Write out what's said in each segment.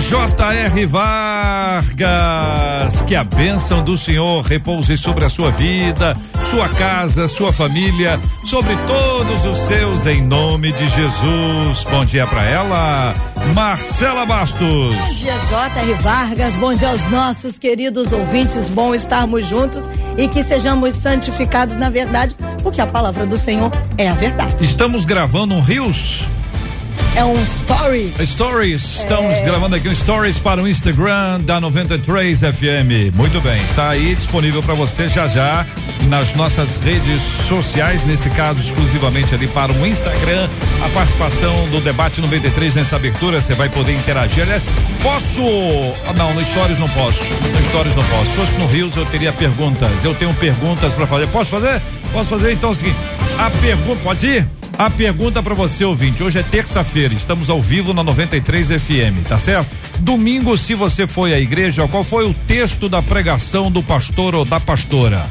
J.R. Vargas, que a bênção do Senhor repouse sobre a sua vida, sua casa, sua família, sobre todos os seus, em nome de Jesus. Bom dia para ela, Marcela Bastos. Bom dia, J.R. Vargas. Bom dia aos nossos queridos ouvintes. Bom estarmos juntos e que sejamos santificados na verdade, porque a palavra do Senhor é a verdade. Estamos gravando um Rios é um Stories. Stories. Estamos é. gravando aqui um Stories para o Instagram da 93 FM. Muito bem, está aí disponível para você já já nas nossas redes sociais, nesse caso exclusivamente ali para o Instagram. A participação do debate 93 nessa abertura, você vai poder interagir. Aliás, posso? Ah, não, no Stories não posso. No Stories não posso. Se fosse no Rios eu teria perguntas. Eu tenho perguntas para fazer. Posso fazer? Posso fazer? Então o seguinte, a pergunta, pode ir? A pergunta para você, ouvinte, hoje é terça-feira, estamos ao vivo na 93 FM, tá certo? Domingo, se você foi à igreja, qual foi o texto da pregação do pastor ou da pastora?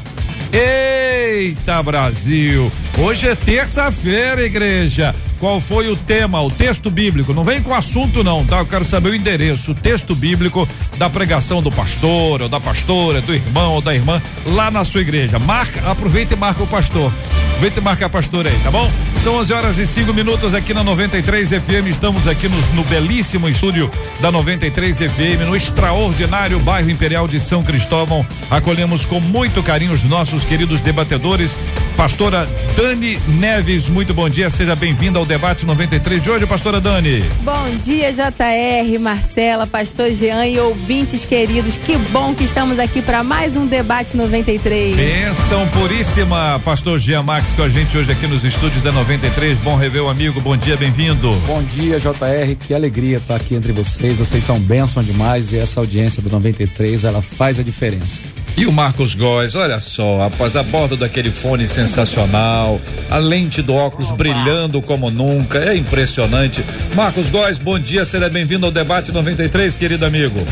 Eita Brasil! Hoje é terça-feira, igreja. Qual foi o tema, o texto bíblico? Não vem com assunto não, tá? Eu quero saber o endereço, o texto bíblico da pregação do pastor ou da pastora, do irmão ou da irmã lá na sua igreja. Marca, aproveita e marca o pastor. Vem te marcar pastor aí, tá bom? São 11 horas e 5 minutos aqui na 93 FM. Estamos aqui no, no, belíssimo estúdio da 93 FM, no extraordinário bairro Imperial de São Cristóvão. Acolhemos com muito carinho os nossos queridos debatedores. Pastora Dani Neves, muito bom dia. Seja bem-vinda ao debate 93 de hoje, pastora Dani. Bom dia, JR, Marcela, pastor Jean e ouvintes queridos. Que bom que estamos aqui para mais um debate 93. Bênção puríssima, pastor Jean Max com a gente hoje aqui nos estúdios da 93. Bom rever o amigo, bom dia, bem-vindo. Bom dia, JR, que alegria estar aqui entre vocês. Vocês são bênção demais e essa audiência do 93, ela faz a diferença. E o Marcos Góes, olha só, após a borda daquele fone sensacional, a lente do óculos brilhando como nunca, é impressionante. Marcos Góes, bom dia, seja bem-vindo ao debate 93, querido amigo.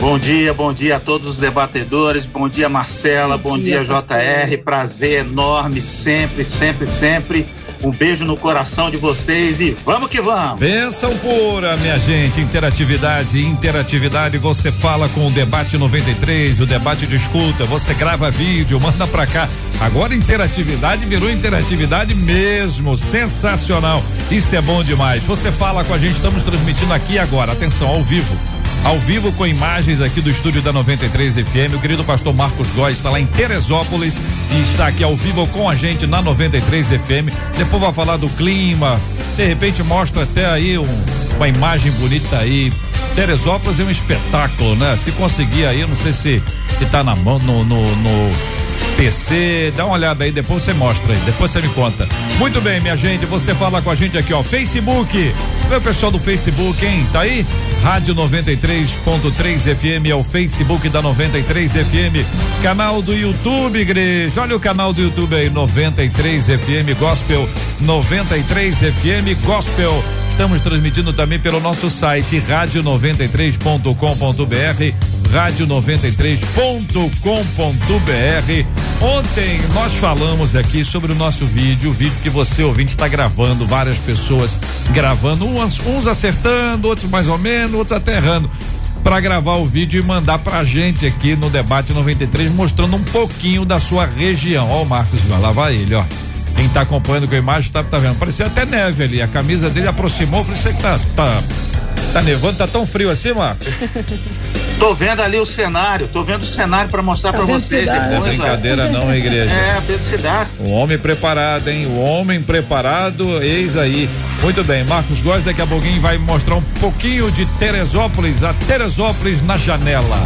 Bom dia, bom dia a todos os debatedores, bom dia Marcela, bom, bom dia, dia JR, prazer enorme sempre, sempre, sempre. Um beijo no coração de vocês e vamos que vamos. Benção pura, minha gente. Interatividade, interatividade. Você fala com o Debate 93, o debate de escuta. Você grava vídeo, manda pra cá. Agora interatividade virou interatividade mesmo. Sensacional. Isso é bom demais. Você fala com a gente, estamos transmitindo aqui agora. Atenção, ao vivo ao vivo com imagens aqui do estúdio da 93 FM. O querido pastor Marcos Góes está lá em Teresópolis e está aqui ao vivo com a gente na 93 FM. Depois vai falar do clima, de repente mostra até aí um, uma imagem bonita aí. Teresópolis é um espetáculo, né? Se conseguir aí, não sei se, se tá na mão, no, no, no PC, dá uma olhada aí, depois você mostra aí, depois você me conta. Muito bem, minha gente, você fala com a gente aqui, ó, Facebook. Meu pessoal do Facebook, hein? Tá aí? Rádio 93.3 FM é o Facebook da 93 FM. Canal do YouTube, igreja. Olha o canal do YouTube aí, 93 FM Gospel. 93 FM Gospel. Estamos transmitindo também pelo nosso site rádio93.com.br, rádio93.com.br. Ontem nós falamos aqui sobre o nosso vídeo, o vídeo que você ouvinte está gravando, várias pessoas gravando, uns, uns acertando, outros mais ou menos, outros até errando para gravar o vídeo e mandar pra gente aqui no debate 93 mostrando um pouquinho da sua região. Ó o Marcos, lá vai ele, ó. Quem tá acompanhando com a imagem tá, tá vendo. Parecia até neve ali. A camisa dele aproximou. Falei, você que tá, tá, tá nevando, tá tão frio assim, Marcos? Tô vendo ali o cenário, tô vendo o cenário para mostrar para vocês depois. Não é brincadeira não, igreja. É, a densidade. O homem preparado, hein? O homem preparado, eis aí. Muito bem, Marcos Góes daqui a pouquinho vai mostrar um pouquinho de Teresópolis, a Teresópolis na janela.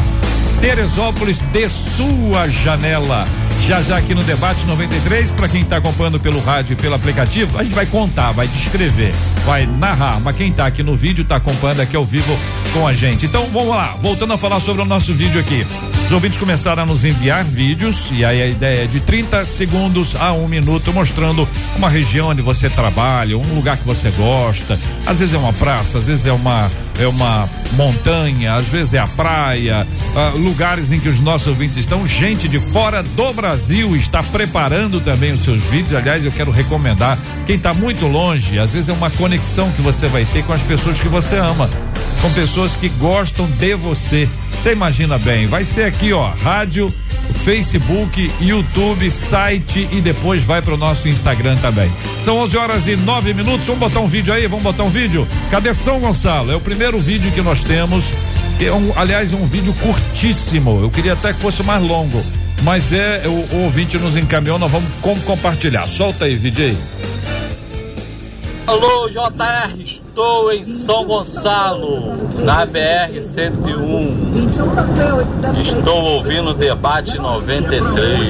Teresópolis de sua janela Já já aqui no Debate 93, para quem está acompanhando pelo rádio e pelo aplicativo, a gente vai contar, vai descrever, vai narrar. Mas quem está aqui no vídeo está acompanhando aqui ao vivo com a gente. Então vamos lá, voltando a falar sobre o nosso vídeo aqui. Os ouvintes começaram a nos enviar vídeos e aí a ideia é de 30 segundos a um minuto mostrando uma região onde você trabalha, um lugar que você gosta. Às vezes é uma praça, às vezes é uma é uma montanha, às vezes é a praia, uh, lugares em que os nossos ouvintes estão. Gente de fora do Brasil está preparando também os seus vídeos. Aliás, eu quero recomendar quem está muito longe, às vezes é uma conexão que você vai ter com as pessoas que você ama, com pessoas que gostam de você. Você imagina bem, vai ser aqui, ó, rádio, Facebook, YouTube, site e depois vai para o nosso Instagram também. São 11 horas e 9 minutos. Vamos botar um vídeo aí? Vamos botar um vídeo? Cadê São Gonçalo? É o primeiro vídeo que nós temos. É um, aliás, um vídeo curtíssimo. Eu queria até que fosse mais longo. Mas é, o, o ouvinte nos encaminhou, nós vamos como compartilhar. Solta aí, VJ. Alô, JR, estou em São Gonçalo, na BR 101. Estou ouvindo o debate 93.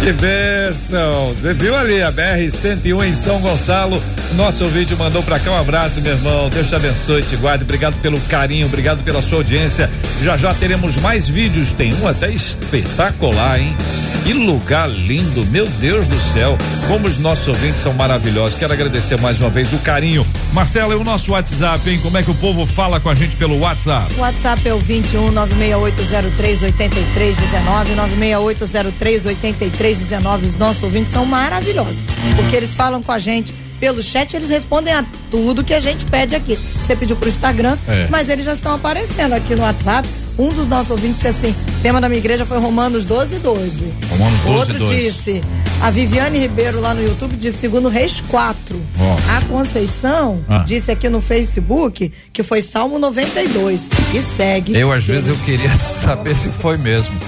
que bênção! Você viu ali a BR 101 em São Gonçalo? Nosso vídeo mandou pra cá um abraço, meu irmão. Deus te abençoe, te guarde. Obrigado pelo carinho, obrigado pela sua audiência. Já já teremos mais vídeos. Tem um até espetacular, hein? Que lugar lindo, meu Deus do céu. Como os nossos ouvintes são maravilhosos. Quero agradecer mais uma vez o carinho. Marcela, e o nosso WhatsApp, hein? Como é que o povo fala com a gente pelo WhatsApp? O WhatsApp é o 21 96803 8319 96803 8319. Os nossos ouvintes são maravilhosos, porque eles falam com a gente pelo chat, eles respondem a tudo que a gente pede aqui. Você pediu pro Instagram, é. mas eles já estão aparecendo aqui no WhatsApp. Um dos nossos ouvintes disse assim: tema da minha igreja foi Romanos 12, 12. Romanos 12, Outro 12. disse: a Viviane Ribeiro lá no YouTube disse segundo Reis 4. Oh. A Conceição ah. disse aqui no Facebook que foi Salmo 92. E segue. Eu, às vezes, eu queria saber se foi mesmo.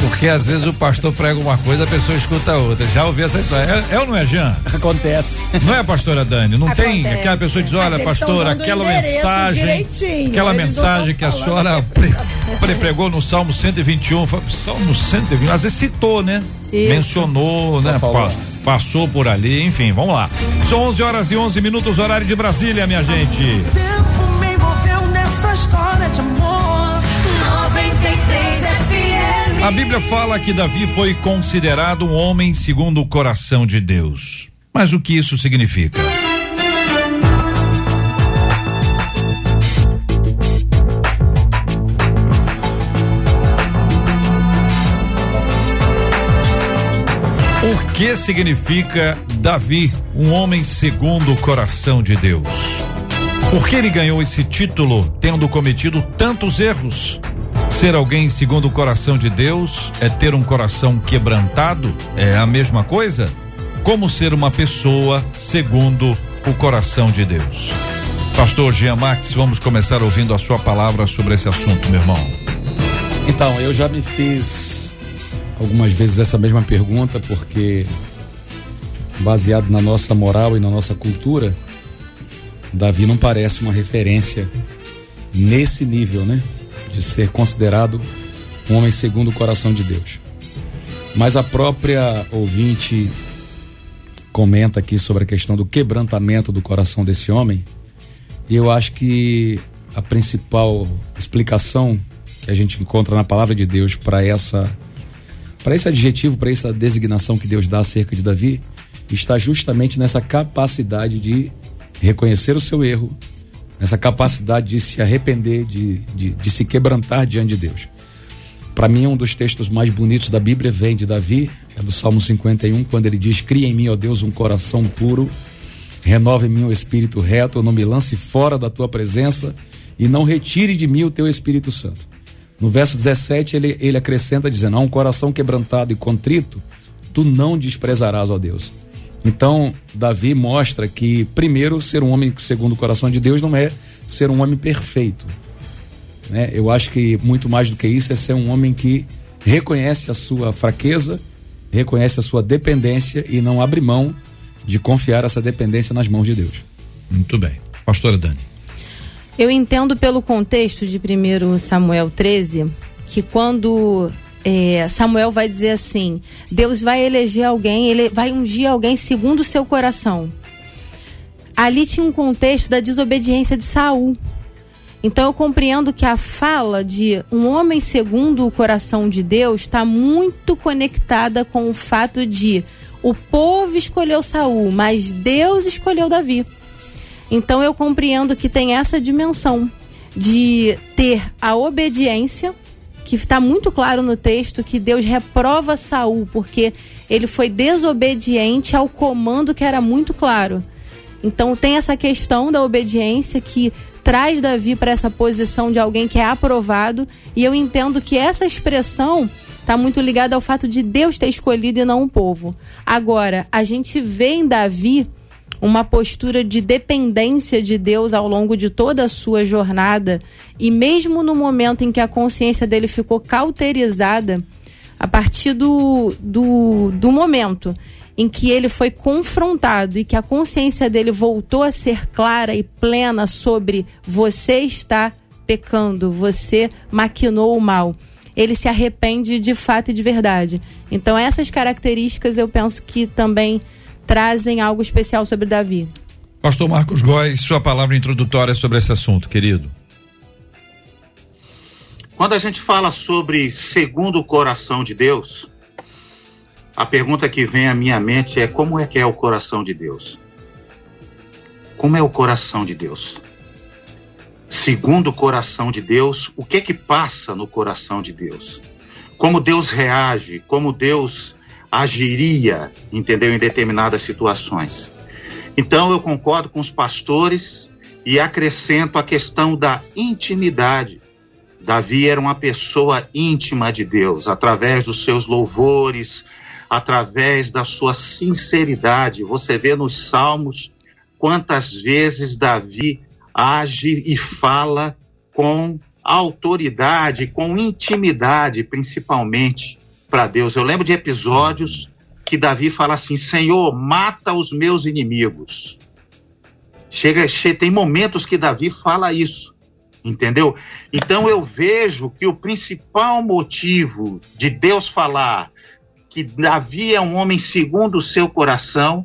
Porque às vezes o pastor prega uma coisa, a pessoa escuta outra. Já ouvi essa história. É, é ou não é, Jean? Acontece. Não é, pastora Dani? Não Acontece. tem aquela pessoa que diz: olha, pastor, aquela mensagem. Aquela mensagem que a senhora pre, pregou no Salmo 121. Salmo 121, às vezes citou, né? Isso. Mencionou, né? Pa, passou por ali, enfim, vamos lá. São 11 horas e 11 minutos, horário de Brasília, minha gente. O tempo me envolveu nessa história de amor. 93 FM. A Bíblia fala que Davi foi considerado um homem segundo o coração de Deus. Mas o que isso significa? Que significa Davi, um homem segundo o coração de Deus? Por que ele ganhou esse título tendo cometido tantos erros? Ser alguém segundo o coração de Deus é ter um coração quebrantado? É a mesma coisa? Como ser uma pessoa segundo o coração de Deus? Pastor Jean Max, vamos começar ouvindo a sua palavra sobre esse assunto, meu irmão. Então, eu já me fiz algumas vezes essa mesma pergunta, porque baseado na nossa moral e na nossa cultura, Davi não parece uma referência nesse nível, né? De ser considerado um homem segundo o coração de Deus. Mas a própria ouvinte comenta aqui sobre a questão do quebrantamento do coração desse homem, e eu acho que a principal explicação que a gente encontra na palavra de Deus para essa para esse adjetivo, para essa designação que Deus dá acerca de Davi, está justamente nessa capacidade de reconhecer o seu erro, nessa capacidade de se arrepender, de, de, de se quebrantar diante de Deus. Para mim, um dos textos mais bonitos da Bíblia vem de Davi, é do Salmo 51, quando ele diz: Cria em mim, ó Deus, um coração puro, renove em mim o espírito reto, não me lance fora da tua presença e não retire de mim o teu Espírito Santo. No verso 17, ele, ele acrescenta dizendo: A um coração quebrantado e contrito, tu não desprezarás, ó Deus. Então, Davi mostra que, primeiro, ser um homem segundo o coração de Deus não é ser um homem perfeito. Né? Eu acho que muito mais do que isso é ser um homem que reconhece a sua fraqueza, reconhece a sua dependência e não abre mão de confiar essa dependência nas mãos de Deus. Muito bem. Pastora Dani. Eu entendo pelo contexto de 1 Samuel 13 que quando é, Samuel vai dizer assim: Deus vai eleger alguém, ele vai ungir alguém segundo o seu coração. Ali tinha um contexto da desobediência de Saul. Então eu compreendo que a fala de um homem segundo o coração de Deus está muito conectada com o fato de o povo escolheu Saul, mas Deus escolheu Davi. Então eu compreendo que tem essa dimensão de ter a obediência, que está muito claro no texto que Deus reprova Saul porque ele foi desobediente ao comando que era muito claro. Então tem essa questão da obediência que traz Davi para essa posição de alguém que é aprovado, e eu entendo que essa expressão está muito ligada ao fato de Deus ter escolhido e não o povo. Agora, a gente vê em Davi uma postura de dependência de Deus ao longo de toda a sua jornada, e mesmo no momento em que a consciência dele ficou cauterizada, a partir do, do, do momento em que ele foi confrontado e que a consciência dele voltou a ser clara e plena sobre você está pecando, você maquinou o mal. Ele se arrepende de fato e de verdade. Então, essas características eu penso que também trazem algo especial sobre Davi. Pastor Marcos Góes, sua palavra introdutória sobre esse assunto, querido. Quando a gente fala sobre segundo o coração de Deus, a pergunta que vem à minha mente é como é que é o coração de Deus? Como é o coração de Deus? Segundo o coração de Deus, o que é que passa no coração de Deus? Como Deus reage, como Deus agiria, entendeu, em determinadas situações. Então eu concordo com os pastores e acrescento a questão da intimidade. Davi era uma pessoa íntima de Deus, através dos seus louvores, através da sua sinceridade. Você vê nos Salmos quantas vezes Davi age e fala com autoridade, com intimidade, principalmente para Deus. Eu lembro de episódios que Davi fala assim: Senhor, mata os meus inimigos. Chega, chega, tem momentos que Davi fala isso, entendeu? Então eu vejo que o principal motivo de Deus falar que Davi é um homem segundo o seu coração,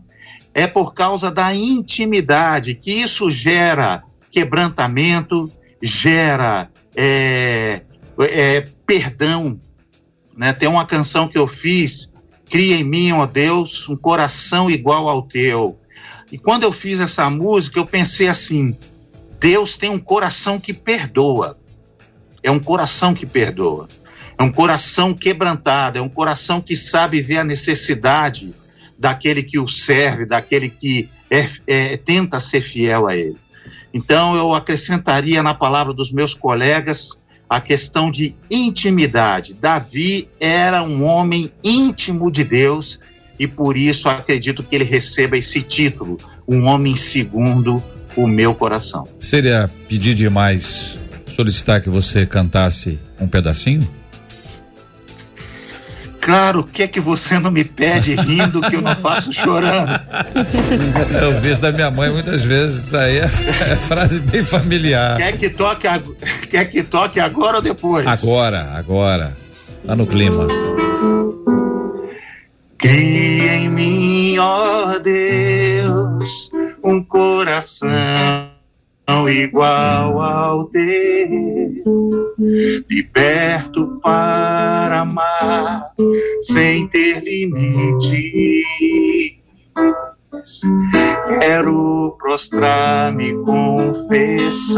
é por causa da intimidade, que isso gera quebrantamento, gera é, é, perdão. Né? Tem uma canção que eu fiz, Cria em mim, ó Deus, um coração igual ao teu. E quando eu fiz essa música, eu pensei assim: Deus tem um coração que perdoa. É um coração que perdoa. É um coração quebrantado, é um coração que sabe ver a necessidade daquele que o serve, daquele que é, é, tenta ser fiel a ele. Então, eu acrescentaria na palavra dos meus colegas a questão de intimidade. Davi era um homem íntimo de Deus e por isso acredito que ele receba esse título, um homem segundo o meu coração. Seria pedir demais solicitar que você cantasse um pedacinho? Claro, o que é que você não me pede rindo que eu não faço chorando? Eu vi da minha mãe muitas vezes, isso aí é, é frase bem familiar. Quer que, toque, quer que toque agora ou depois? Agora, agora. Tá no clima. Cria em mim, ó Deus, um coração igual ao teu, liberto para amar sem ter limite. Quero prostrar-me, confessar,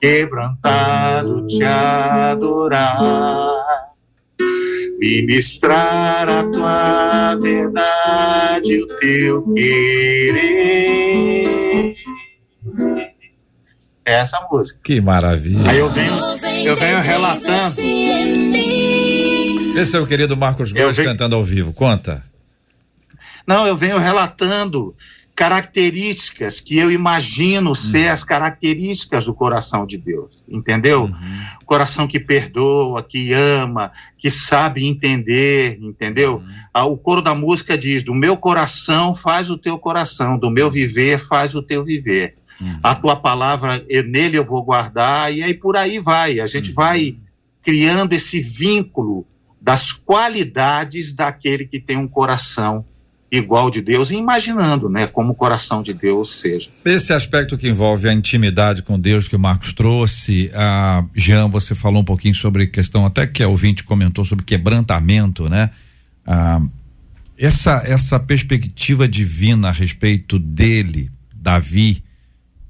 quebrantado te adorar. Ministrar a tua verdade, o teu querer essa música. Que maravilha. Aí eu venho, eu venho relatando. Esse é o querido Marcos Gomes venho... cantando ao vivo. Conta. Não, eu venho relatando características que eu imagino uhum. ser as características do coração de Deus, entendeu? Uhum. Coração que perdoa, que ama, que sabe entender, entendeu? Uhum. Ah, o coro da música diz: do meu coração faz o teu coração, do meu viver faz o teu viver. Uhum. A tua palavra, nele eu vou guardar, e aí por aí vai. A gente uhum. vai criando esse vínculo das qualidades daquele que tem um coração igual de Deus e imaginando, né, como o coração de Deus seja. Esse aspecto que envolve a intimidade com Deus que o Marcos trouxe, a Jean, você falou um pouquinho sobre questão até que a ouvinte comentou sobre quebrantamento, né? Ah, essa essa perspectiva divina a respeito dele, Davi,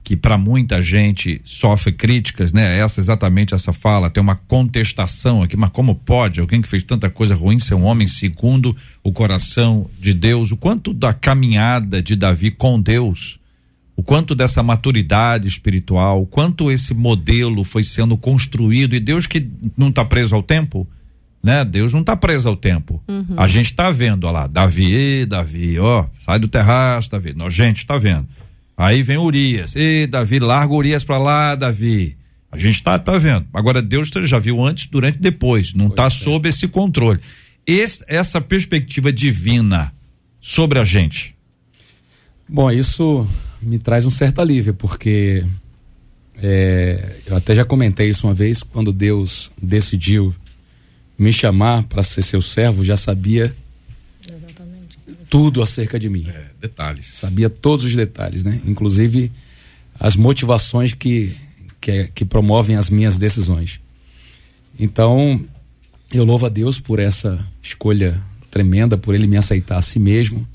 que para muita gente sofre críticas, né? Essa exatamente essa fala, tem uma contestação aqui, mas como pode alguém que fez tanta coisa ruim ser um homem segundo o coração de Deus? O quanto da caminhada de Davi com Deus, o quanto dessa maturidade espiritual, o quanto esse modelo foi sendo construído e Deus que não está preso ao tempo, né? Deus não está preso ao tempo. Uhum. A gente está vendo, ó lá, Davi, Davi, ó, sai do terraço, Davi, a gente está vendo. Aí vem Urias. Ei, Davi, larga Urias para lá, Davi. A gente está tá vendo. Agora, Deus já viu antes, durante e depois. Não está é. sob esse controle. Esse, essa perspectiva divina sobre a gente. Bom, isso me traz um certo alívio, porque é, eu até já comentei isso uma vez, quando Deus decidiu me chamar para ser seu servo, já sabia tudo acerca de mim. É, detalhes. Sabia todos os detalhes, né? Inclusive as motivações que, que, que promovem as minhas decisões. Então, eu louvo a Deus por essa escolha tremenda, por ele me aceitar a si mesmo,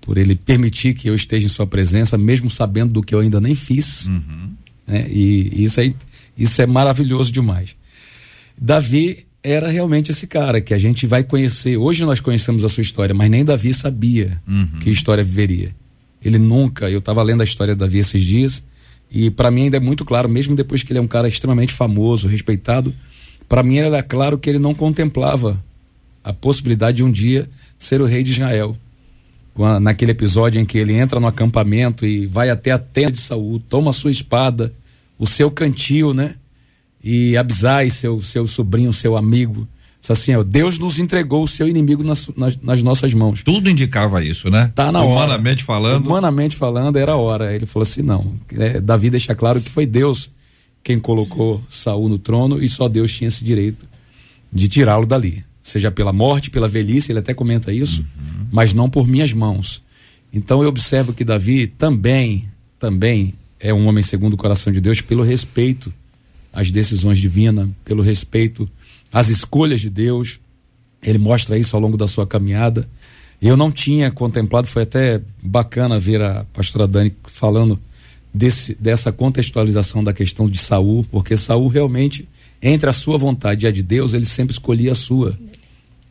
por ele permitir que eu esteja em sua presença, mesmo sabendo do que eu ainda nem fiz. Uhum. Né? E isso, aí, isso é maravilhoso demais. Davi era realmente esse cara que a gente vai conhecer. Hoje nós conhecemos a sua história, mas nem Davi sabia uhum. que história viveria. Ele nunca. Eu estava lendo a história de Davi esses dias e para mim ainda é muito claro, mesmo depois que ele é um cara extremamente famoso, respeitado, para mim era claro que ele não contemplava a possibilidade de um dia ser o rei de Israel. Naquele episódio em que ele entra no acampamento e vai até a tenda de Saul, toma a sua espada, o seu cantil, né? E Abisai, seu, seu sobrinho, seu amigo, disse assim: ó, Deus nos entregou o seu inimigo nas, nas, nas, nossas mãos. Tudo indicava isso, né? Tá na hora. Humanamente falando. Humanamente falando, era a hora. Ele falou assim: não. É, Davi deixa claro que foi Deus quem colocou Saul no trono e só Deus tinha esse direito de tirá-lo dali. Seja pela morte, pela velhice, ele até comenta isso, uhum. mas não por minhas mãos. Então eu observo que Davi também, também é um homem segundo o coração de Deus pelo respeito as decisões divinas, pelo respeito às escolhas de Deus. Ele mostra isso ao longo da sua caminhada. Eu não tinha contemplado, foi até bacana ver a pastora Dani falando desse, dessa contextualização da questão de Saul, porque Saul realmente, entre a sua vontade e a de Deus, ele sempre escolhia a sua.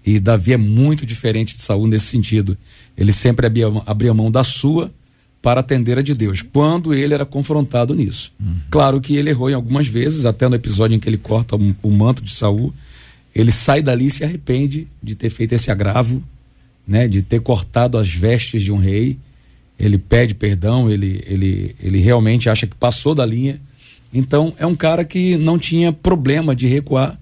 E Davi é muito diferente de Saul nesse sentido. Ele sempre abria, abria mão da sua para atender a de Deus, quando ele era confrontado nisso. Uhum. Claro que ele errou em algumas vezes, até no episódio em que ele corta o, o manto de Saul, ele sai dali e se arrepende de ter feito esse agravo, né, de ter cortado as vestes de um rei. Ele pede perdão, ele, ele, ele realmente acha que passou da linha. Então, é um cara que não tinha problema de recuar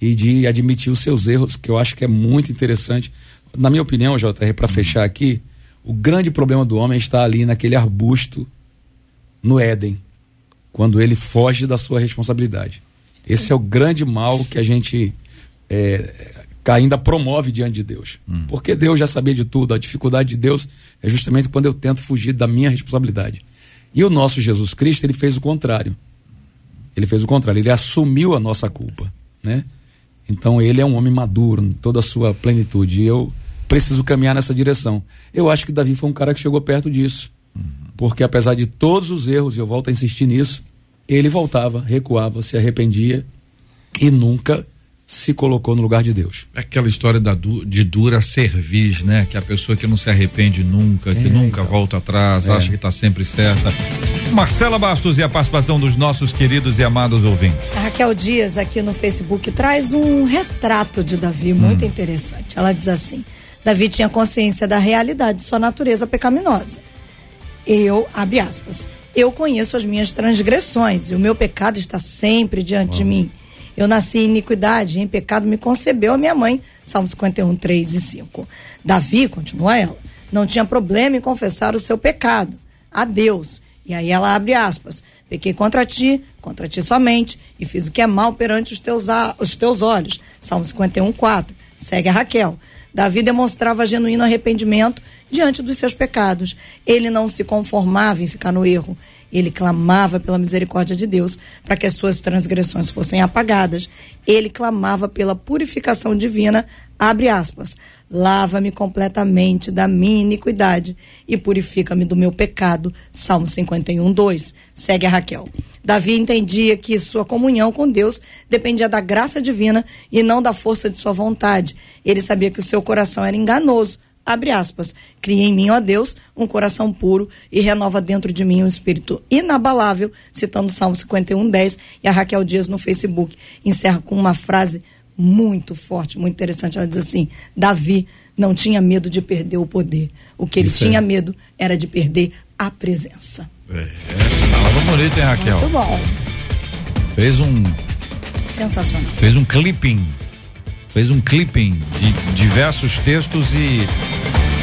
e de admitir os seus erros, que eu acho que é muito interessante. Na minha opinião, JR, para uhum. fechar aqui, o grande problema do homem está ali naquele arbusto no Éden, quando ele foge da sua responsabilidade. Esse é o grande mal que a gente é, ainda promove diante de Deus. Hum. Porque Deus já sabia de tudo. A dificuldade de Deus é justamente quando eu tento fugir da minha responsabilidade. E o nosso Jesus Cristo, ele fez o contrário. Ele fez o contrário, ele assumiu a nossa culpa, né? Então ele é um homem maduro em toda a sua plenitude. E eu preciso caminhar nessa direção. Eu acho que Davi foi um cara que chegou perto disso. Uhum. Porque apesar de todos os erros, e eu volto a insistir nisso, ele voltava, recuava, se arrependia e nunca se colocou no lugar de Deus. É aquela história da, de dura cerviz, né? Que a pessoa que não se arrepende nunca, que é, nunca então. volta atrás, é. acha que está sempre certa. Marcela Bastos e a participação dos nossos queridos e amados ouvintes. A Raquel Dias aqui no Facebook traz um retrato de Davi muito hum. interessante. Ela diz assim: Davi tinha consciência da realidade de sua natureza pecaminosa. Eu, abre aspas, eu conheço as minhas transgressões e o meu pecado está sempre diante de mim. Eu nasci em iniquidade e em pecado me concebeu a minha mãe. Salmo 51, 3 e 5. Davi, continua ela, não tinha problema em confessar o seu pecado a Deus. E aí ela abre aspas. Pequei contra ti, contra ti somente, e fiz o que é mal perante os teus, os teus olhos. Salmo 51, 4. Segue a Raquel. Davi demonstrava genuíno arrependimento diante dos seus pecados. Ele não se conformava em ficar no erro. Ele clamava pela misericórdia de Deus para que as suas transgressões fossem apagadas. Ele clamava pela purificação divina, abre aspas, lava-me completamente da minha iniquidade e purifica-me do meu pecado. Salmo 51, 2. Segue a Raquel. Davi entendia que sua comunhão com Deus dependia da graça divina e não da força de sua vontade. Ele sabia que o seu coração era enganoso. Abre aspas. Cria em mim, ó Deus, um coração puro e renova dentro de mim um espírito inabalável, citando Salmo 51, 10. E a Raquel Dias no Facebook encerra com uma frase muito forte, muito interessante. Ela diz assim: Davi não tinha medo de perder o poder. O que ele Isso tinha é. medo era de perder a presença. É, palavra bonita, hein, Raquel? Muito bom. Fez um. Sensacional. Fez um clipping. Fez um clipping de diversos textos e.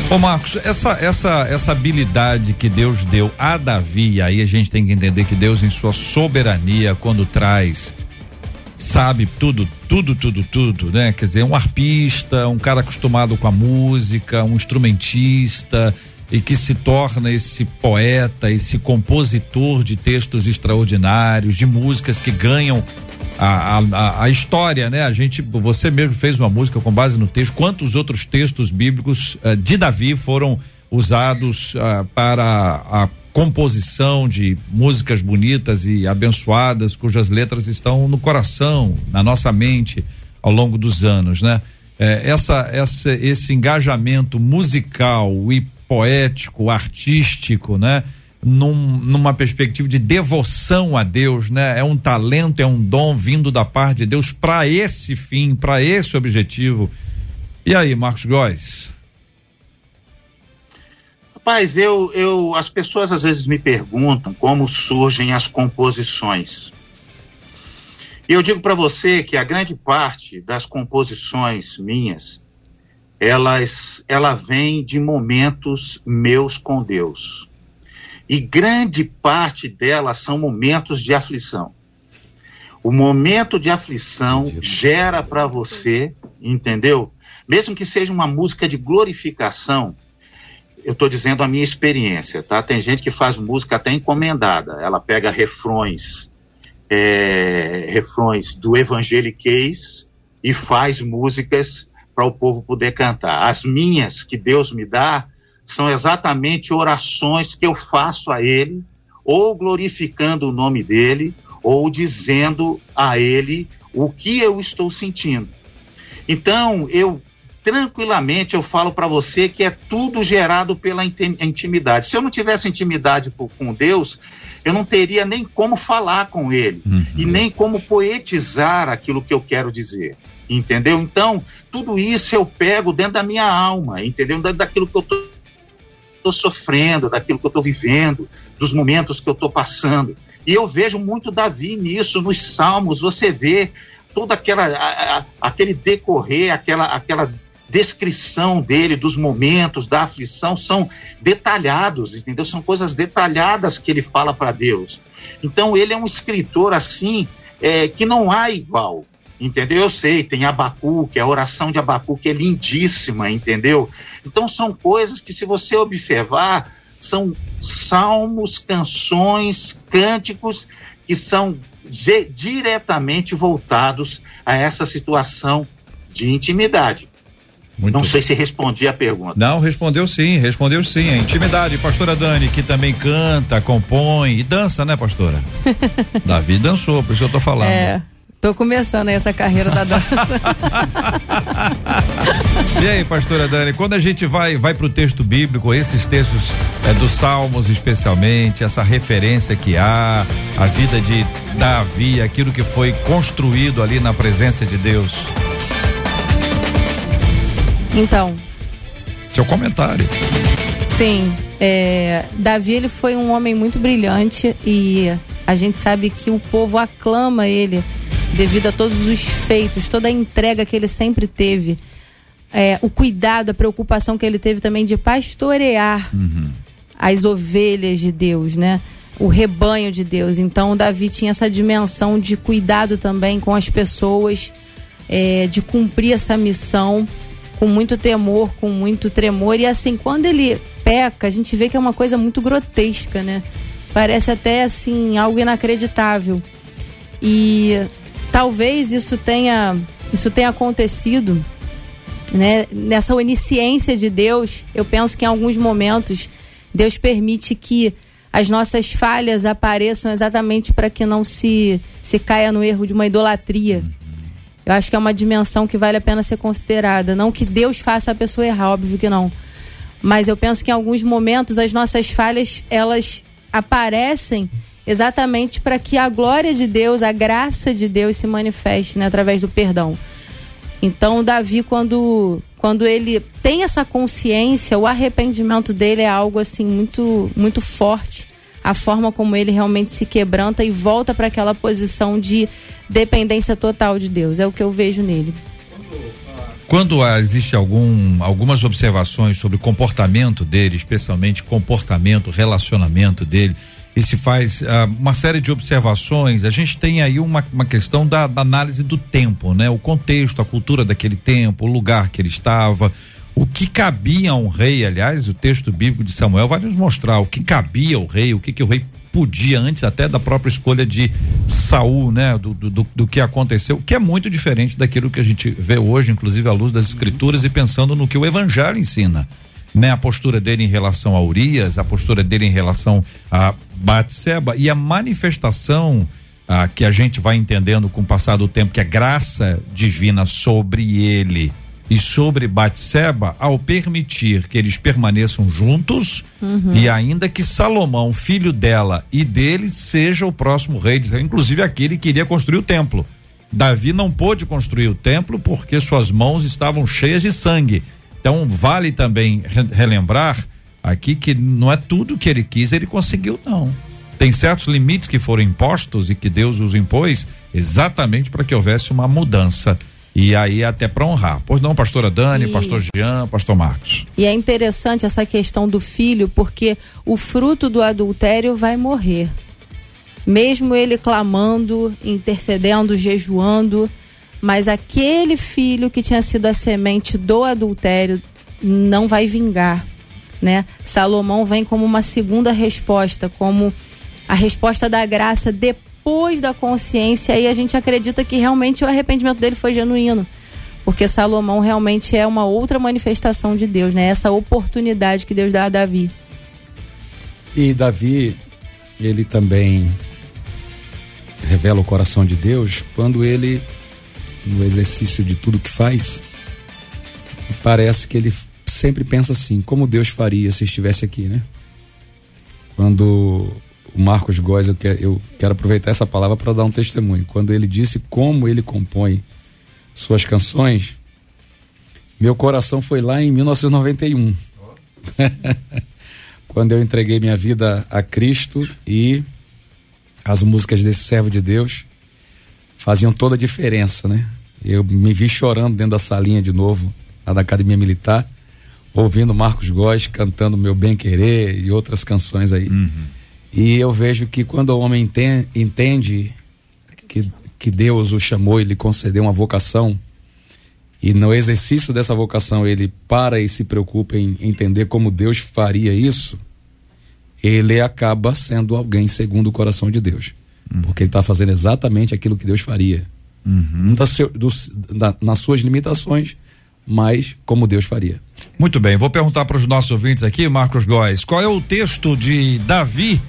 Ô Marcos, essa, essa, essa habilidade que Deus deu a Davi, aí a gente tem que entender que Deus, em sua soberania, quando traz, sabe tudo, tudo, tudo, tudo, né? Quer dizer, um arpista, um cara acostumado com a música, um instrumentista, e que se torna esse poeta, esse compositor de textos extraordinários, de músicas que ganham a, a, a, história, né? A gente, você mesmo fez uma música com base no texto. Quantos outros textos bíblicos uh, de Davi foram usados uh, para a composição de músicas bonitas e abençoadas, cujas letras estão no coração, na nossa mente ao longo dos anos, né? É, essa, essa, esse engajamento musical e poético, artístico, né? Num, numa perspectiva de devoção a Deus, né? É um talento, é um dom vindo da parte de Deus para esse fim, para esse objetivo. E aí, Marcos Góes? Rapaz, eu, eu, as pessoas às vezes me perguntam como surgem as composições. E eu digo para você que a grande parte das composições minhas elas, ela vem de momentos meus com Deus. E grande parte delas são momentos de aflição. O momento de aflição gera para você, entendeu? Mesmo que seja uma música de glorificação, eu estou dizendo a minha experiência, tá? Tem gente que faz música até encomendada. Ela pega refrões, é, refrões do evangeliquez e faz músicas para o povo poder cantar. As minhas que Deus me dá são exatamente orações que eu faço a Ele, ou glorificando o nome dele, ou dizendo a Ele o que eu estou sentindo. Então, eu tranquilamente eu falo para você que é tudo gerado pela intimidade. Se eu não tivesse intimidade com Deus, eu não teria nem como falar com Ele uhum. e nem como poetizar aquilo que eu quero dizer entendeu? Então, tudo isso eu pego dentro da minha alma, entendeu? Dentro daquilo que eu tô, tô sofrendo, daquilo que eu estou vivendo, dos momentos que eu estou passando. E eu vejo muito Davi nisso, nos Salmos, você vê toda aquela a, a, aquele decorrer, aquela aquela descrição dele dos momentos da aflição são detalhados, entendeu? São coisas detalhadas que ele fala para Deus. Então ele é um escritor assim é, que não há igual, entendeu? Eu sei, tem Abacu, é a oração de Abacu, que é lindíssima, entendeu? Então são coisas que, se você observar, são salmos, canções, cânticos que são diretamente voltados a essa situação de intimidade. Muito Não sei se respondi a pergunta. Não, respondeu sim, respondeu sim. A intimidade, pastora Dani, que também canta, compõe e dança, né, pastora? Davi dançou, por isso eu tô falando. É. Tô começando essa carreira da dança. e aí, pastora Dani, quando a gente vai vai pro texto bíblico, esses textos é, dos Salmos especialmente, essa referência que há, a vida de Davi, aquilo que foi construído ali na presença de Deus. Então. Seu comentário. Sim, é, Davi ele foi um homem muito brilhante e a gente sabe que o povo aclama ele devido a todos os feitos, toda a entrega que ele sempre teve, é, o cuidado, a preocupação que ele teve também de pastorear uhum. as ovelhas de Deus, né? o rebanho de Deus. Então, Davi tinha essa dimensão de cuidado também com as pessoas, é, de cumprir essa missão com muito temor, com muito tremor. E assim, quando ele peca, a gente vê que é uma coisa muito grotesca, né? Parece até assim algo inacreditável. E talvez isso tenha isso tenha acontecido, né? Nessa onisciência de Deus, eu penso que em alguns momentos Deus permite que as nossas falhas apareçam exatamente para que não se, se caia no erro de uma idolatria. Eu acho que é uma dimensão que vale a pena ser considerada. Não que Deus faça a pessoa errar, óbvio que não. Mas eu penso que em alguns momentos as nossas falhas, elas aparecem exatamente para que a glória de Deus, a graça de Deus se manifeste né, através do perdão. Então, Davi, quando, quando ele tem essa consciência, o arrependimento dele é algo assim muito, muito forte. A forma como ele realmente se quebranta e volta para aquela posição de dependência total de Deus. É o que eu vejo nele. Quando existe algum, algumas observações sobre o comportamento dele, especialmente comportamento, relacionamento dele, e se faz uh, uma série de observações, a gente tem aí uma, uma questão da, da, análise do tempo, né? O contexto, a cultura daquele tempo, o lugar que ele estava, o que cabia a um rei, aliás, o texto bíblico de Samuel vai nos mostrar o que cabia ao rei, o que, que o rei podia antes até da própria escolha de Saul, né? Do, do, do, que aconteceu, que é muito diferente daquilo que a gente vê hoje, inclusive à luz das escrituras e pensando no que o evangelho ensina né? A postura dele em relação a Urias, a postura dele em relação a Batseba e a manifestação ah, que a gente vai entendendo com o passar do tempo que a graça divina sobre ele e sobre Batseba ao permitir que eles permaneçam juntos uhum. e ainda que Salomão, filho dela e dele, seja o próximo rei, inclusive aquele que iria construir o templo. Davi não pôde construir o templo porque suas mãos estavam cheias de sangue. Então vale também relembrar aqui que não é tudo que ele quis, ele conseguiu não. Tem certos limites que foram impostos e que Deus os impôs exatamente para que houvesse uma mudança. E aí até para honrar. Pois não, pastora Dani, e... pastor Jean, pastor Marcos. E é interessante essa questão do filho, porque o fruto do adultério vai morrer. Mesmo ele clamando, intercedendo, jejuando, mas aquele filho que tinha sido a semente do adultério não vai vingar, né? Salomão vem como uma segunda resposta, como a resposta da graça depois da consciência e a gente acredita que realmente o arrependimento dele foi genuíno. Porque Salomão realmente é uma outra manifestação de Deus, né? Essa oportunidade que Deus dá a Davi. E Davi, ele também revela o coração de Deus quando ele no exercício de tudo que faz, parece que ele sempre pensa assim, como Deus faria se estivesse aqui, né? Quando o Marcos Góes, eu quero, eu quero aproveitar essa palavra para dar um testemunho. Quando ele disse como ele compõe suas canções, meu coração foi lá em 1991. Quando eu entreguei minha vida a Cristo e as músicas desse servo de Deus faziam toda a diferença, né? Eu me vi chorando dentro da salinha de novo, lá da Academia Militar, ouvindo Marcos Góes cantando Meu Bem Querer e outras canções aí. Uhum. E eu vejo que quando o homem entende, que, que Deus o chamou e lhe concedeu uma vocação, e no exercício dessa vocação ele para e se preocupa em entender como Deus faria isso, ele acaba sendo alguém segundo o coração de Deus. Uhum. Porque ele está fazendo exatamente aquilo que Deus faria uhum. da seu, do, da, nas suas limitações, mas como Deus faria. Muito bem, vou perguntar para os nossos ouvintes aqui, Marcos Góes, qual é o texto de Davi?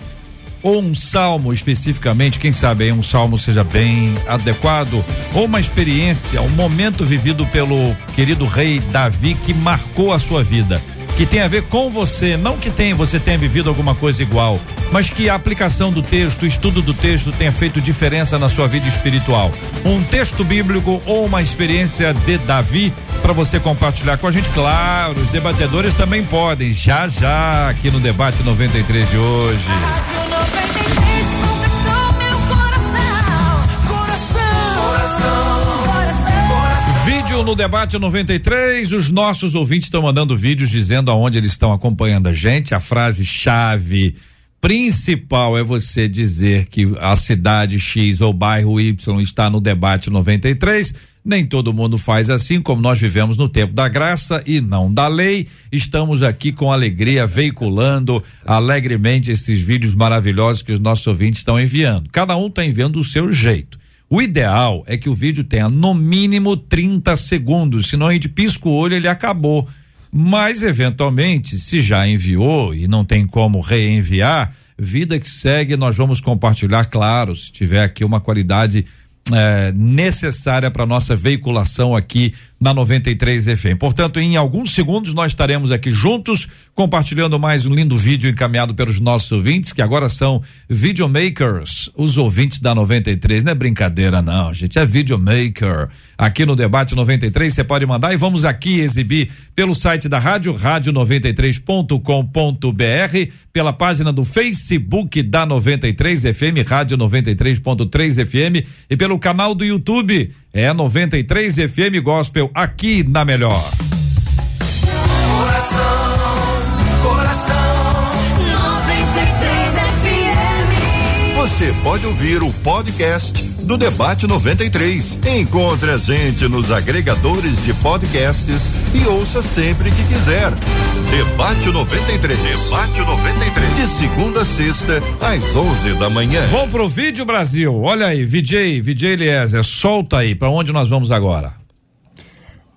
Ou um salmo especificamente, quem sabe aí um salmo seja bem adequado, ou uma experiência, um momento vivido pelo querido rei Davi que marcou a sua vida que tem a ver com você, não que tenha, você tenha vivido alguma coisa igual, mas que a aplicação do texto, o estudo do texto tenha feito diferença na sua vida espiritual. Um texto bíblico ou uma experiência de Davi para você compartilhar com a gente. Claro, os debatedores também podem, já já aqui no debate 93 de hoje. No debate 93, os nossos ouvintes estão mandando vídeos dizendo aonde eles estão acompanhando a gente. A frase chave principal é você dizer que a cidade X ou bairro Y está no debate 93. Nem todo mundo faz assim, como nós vivemos no tempo da graça e não da lei. Estamos aqui com alegria, veiculando alegremente esses vídeos maravilhosos que os nossos ouvintes estão enviando. Cada um está enviando o seu jeito. O ideal é que o vídeo tenha no mínimo 30 segundos, senão a gente pisca o olho ele acabou. Mas, eventualmente, se já enviou e não tem como reenviar, vida que segue, nós vamos compartilhar, claro, se tiver aqui uma qualidade é, necessária para nossa veiculação aqui na 93 FM. Portanto, em alguns segundos nós estaremos aqui juntos compartilhando mais um lindo vídeo encaminhado pelos nossos ouvintes, que agora são videomakers, os ouvintes da 93. Não é brincadeira, não, gente, é videomaker. Aqui no Debate 93 você pode mandar e vamos aqui exibir pelo site da rádio, rádio93.com.br, pela página do Facebook da 93 FM, Rádio 93.3 FM e pelo canal do YouTube é 93 FM Gospel aqui na Melhor. Você pode ouvir o podcast do Debate 93. Encontre a gente nos agregadores de podcasts e ouça sempre que quiser. Debate 93. Debate 93. De segunda a sexta, às 11 da manhã. Vamos pro vídeo, Brasil. Olha aí, VJ, VJ Eliezer, solta aí. Para onde nós vamos agora?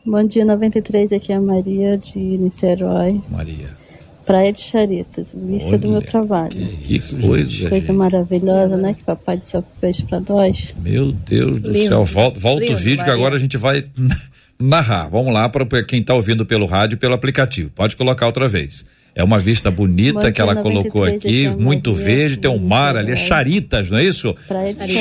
Bom dia, 93. Aqui é a Maria de Niterói. Maria. Praia de Charitas, vista do meu trabalho. Que coisa, Coisa gente. maravilhosa, né? Que papai do céu fez pra nós. Meu Deus do Lindo. céu. Volta, volta Lindo, o vídeo que agora a gente vai narrar. Vamos lá para quem está ouvindo pelo rádio e pelo aplicativo. Pode colocar outra vez. É uma vista bonita que ela colocou 93 aqui, é muito verde, tem um mar ali, é Niterói. Charitas, não é isso?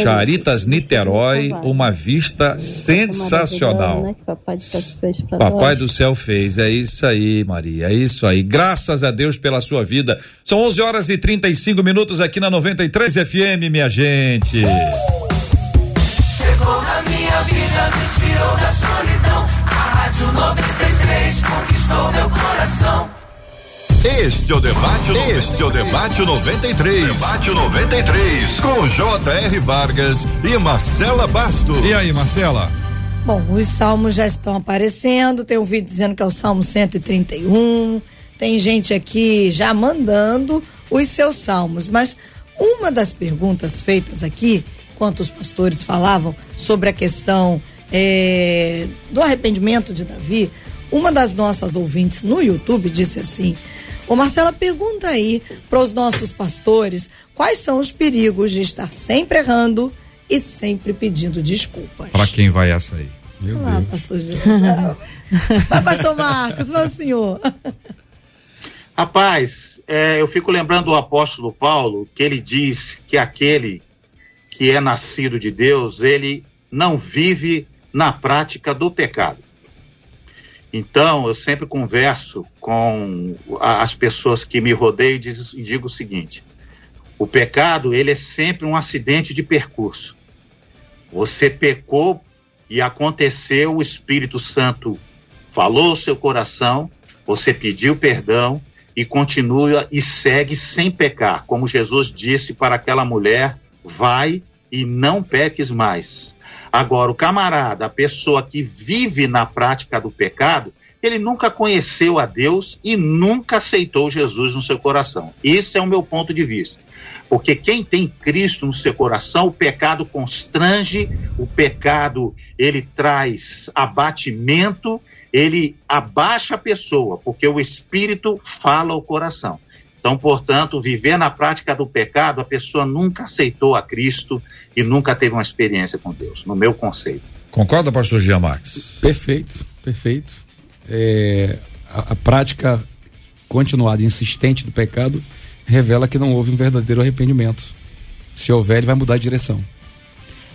Charitas, Niterói, uma vista sensacional. Né? Que papai do céu fez pra Papai nós. do céu fez, é isso aí, Maria, é isso aí. Graças a Deus pela sua vida. São 11 horas e 35 minutos aqui na 93 FM, minha gente. Chegou na minha vida, me tirou da solidão. A Rádio 93 conquistou meu coração. Este é o debate, este é o debate 93. Debate 93 com J.R. Vargas e Marcela Bastos. E aí, Marcela? Bom, os salmos já estão aparecendo. Tem um vídeo dizendo que é o Salmo 131. Tem gente aqui já mandando os seus salmos. Mas uma das perguntas feitas aqui, enquanto os pastores falavam sobre a questão eh, do arrependimento de Davi, uma das nossas ouvintes no YouTube disse assim: Ô Marcela, pergunta aí para os nossos pastores quais são os perigos de estar sempre errando e sempre pedindo desculpas. Para quem vai essa aí? Meu Vai lá, Deus. pastor. Vai, pastor Marcos, vai o senhor. Rapaz, é, eu fico lembrando do apóstolo Paulo, que ele diz que aquele que é nascido de Deus, ele não vive na prática do pecado. Então, eu sempre converso com as pessoas que me rodeiam e, diz- e digo o seguinte: o pecado, ele é sempre um acidente de percurso. Você pecou e aconteceu, o Espírito Santo falou ao seu coração, você pediu perdão e continua e segue sem pecar, como Jesus disse para aquela mulher: vai e não peques mais. Agora, o camarada, a pessoa que vive na prática do pecado, ele nunca conheceu a Deus e nunca aceitou Jesus no seu coração. Esse é o meu ponto de vista. Porque quem tem Cristo no seu coração, o pecado constrange, o pecado ele traz abatimento, ele abaixa a pessoa, porque o Espírito fala ao coração. Então, portanto, viver na prática do pecado, a pessoa nunca aceitou a Cristo e nunca teve uma experiência com Deus, no meu conceito. Concorda, pastor Gia Marques? Perfeito, perfeito. É, a, a prática continuada e insistente do pecado revela que não houve um verdadeiro arrependimento. Se houver, ele vai mudar de direção.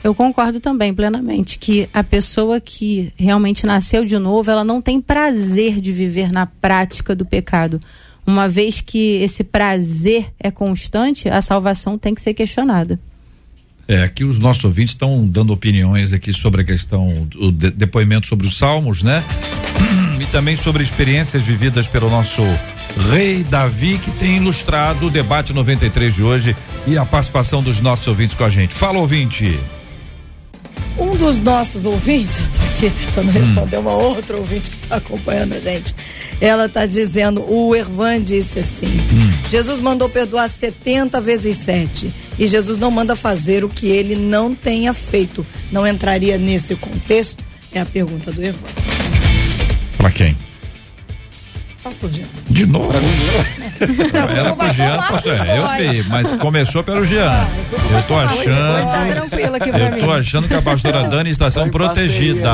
Eu concordo também plenamente que a pessoa que realmente nasceu de novo, ela não tem prazer de viver na prática do pecado. Uma vez que esse prazer é constante, a salvação tem que ser questionada. É, aqui os nossos ouvintes estão dando opiniões aqui sobre a questão do de- depoimento sobre os salmos, né? E também sobre experiências vividas pelo nosso Rei Davi, que tem ilustrado o debate 93 de hoje e a participação dos nossos ouvintes com a gente. Fala, ouvinte. Um dos nossos ouvintes, eu tô aqui tentando responder uma outra ouvinte que está acompanhando a gente. Ela está dizendo, o Ervan disse assim: Jesus mandou perdoar 70 vezes 7. E Jesus não manda fazer o que ele não tenha feito. Não entraria nesse contexto? É a pergunta do Ervan. Pra quem? Pastor Jean. De novo? Era Não, pro Jean, pastor, eu vi, mas começou pelo Jean. Eu tô Tá achando. pra Eu tô achando que a pastora Dani está sendo protegida.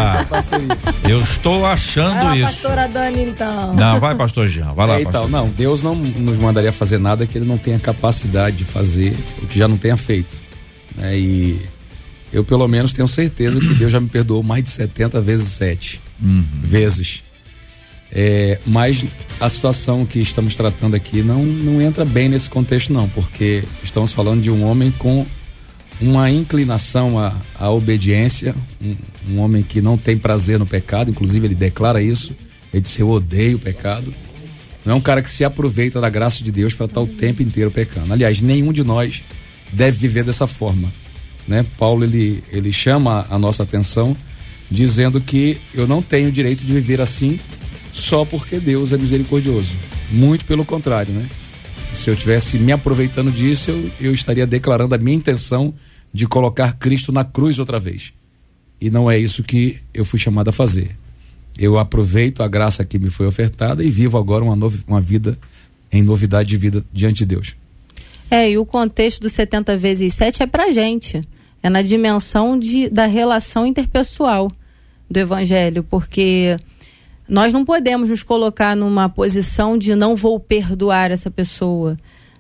Eu estou achando Vai lá, isso. pastora Dani, então. Não, vai, pastor Jean, vai lá, É, então, pastor. não, Deus não nos mandaria fazer nada que ele não tenha capacidade de fazer o que já não tenha feito. né? E eu, pelo menos, tenho certeza que Deus já me perdoou mais de 70 vezes 7 vezes. É, mas a situação que estamos tratando aqui não, não entra bem nesse contexto, não, porque estamos falando de um homem com uma inclinação à, à obediência, um, um homem que não tem prazer no pecado, inclusive ele declara isso, ele disse: Eu odeio o pecado. Não é um cara que se aproveita da graça de Deus para estar o tempo inteiro pecando. Aliás, nenhum de nós deve viver dessa forma. Né? Paulo ele, ele chama a nossa atenção dizendo que eu não tenho direito de viver assim só porque Deus é misericordioso. Muito pelo contrário, né? Se eu tivesse me aproveitando disso, eu, eu estaria declarando a minha intenção de colocar Cristo na cruz outra vez. E não é isso que eu fui chamado a fazer. Eu aproveito a graça que me foi ofertada e vivo agora uma, novi- uma vida em novidade de vida diante de Deus. É, e o contexto do 70 vezes 7 é pra gente. É na dimensão de, da relação interpessoal do evangelho, porque nós não podemos nos colocar numa posição de não vou perdoar essa pessoa.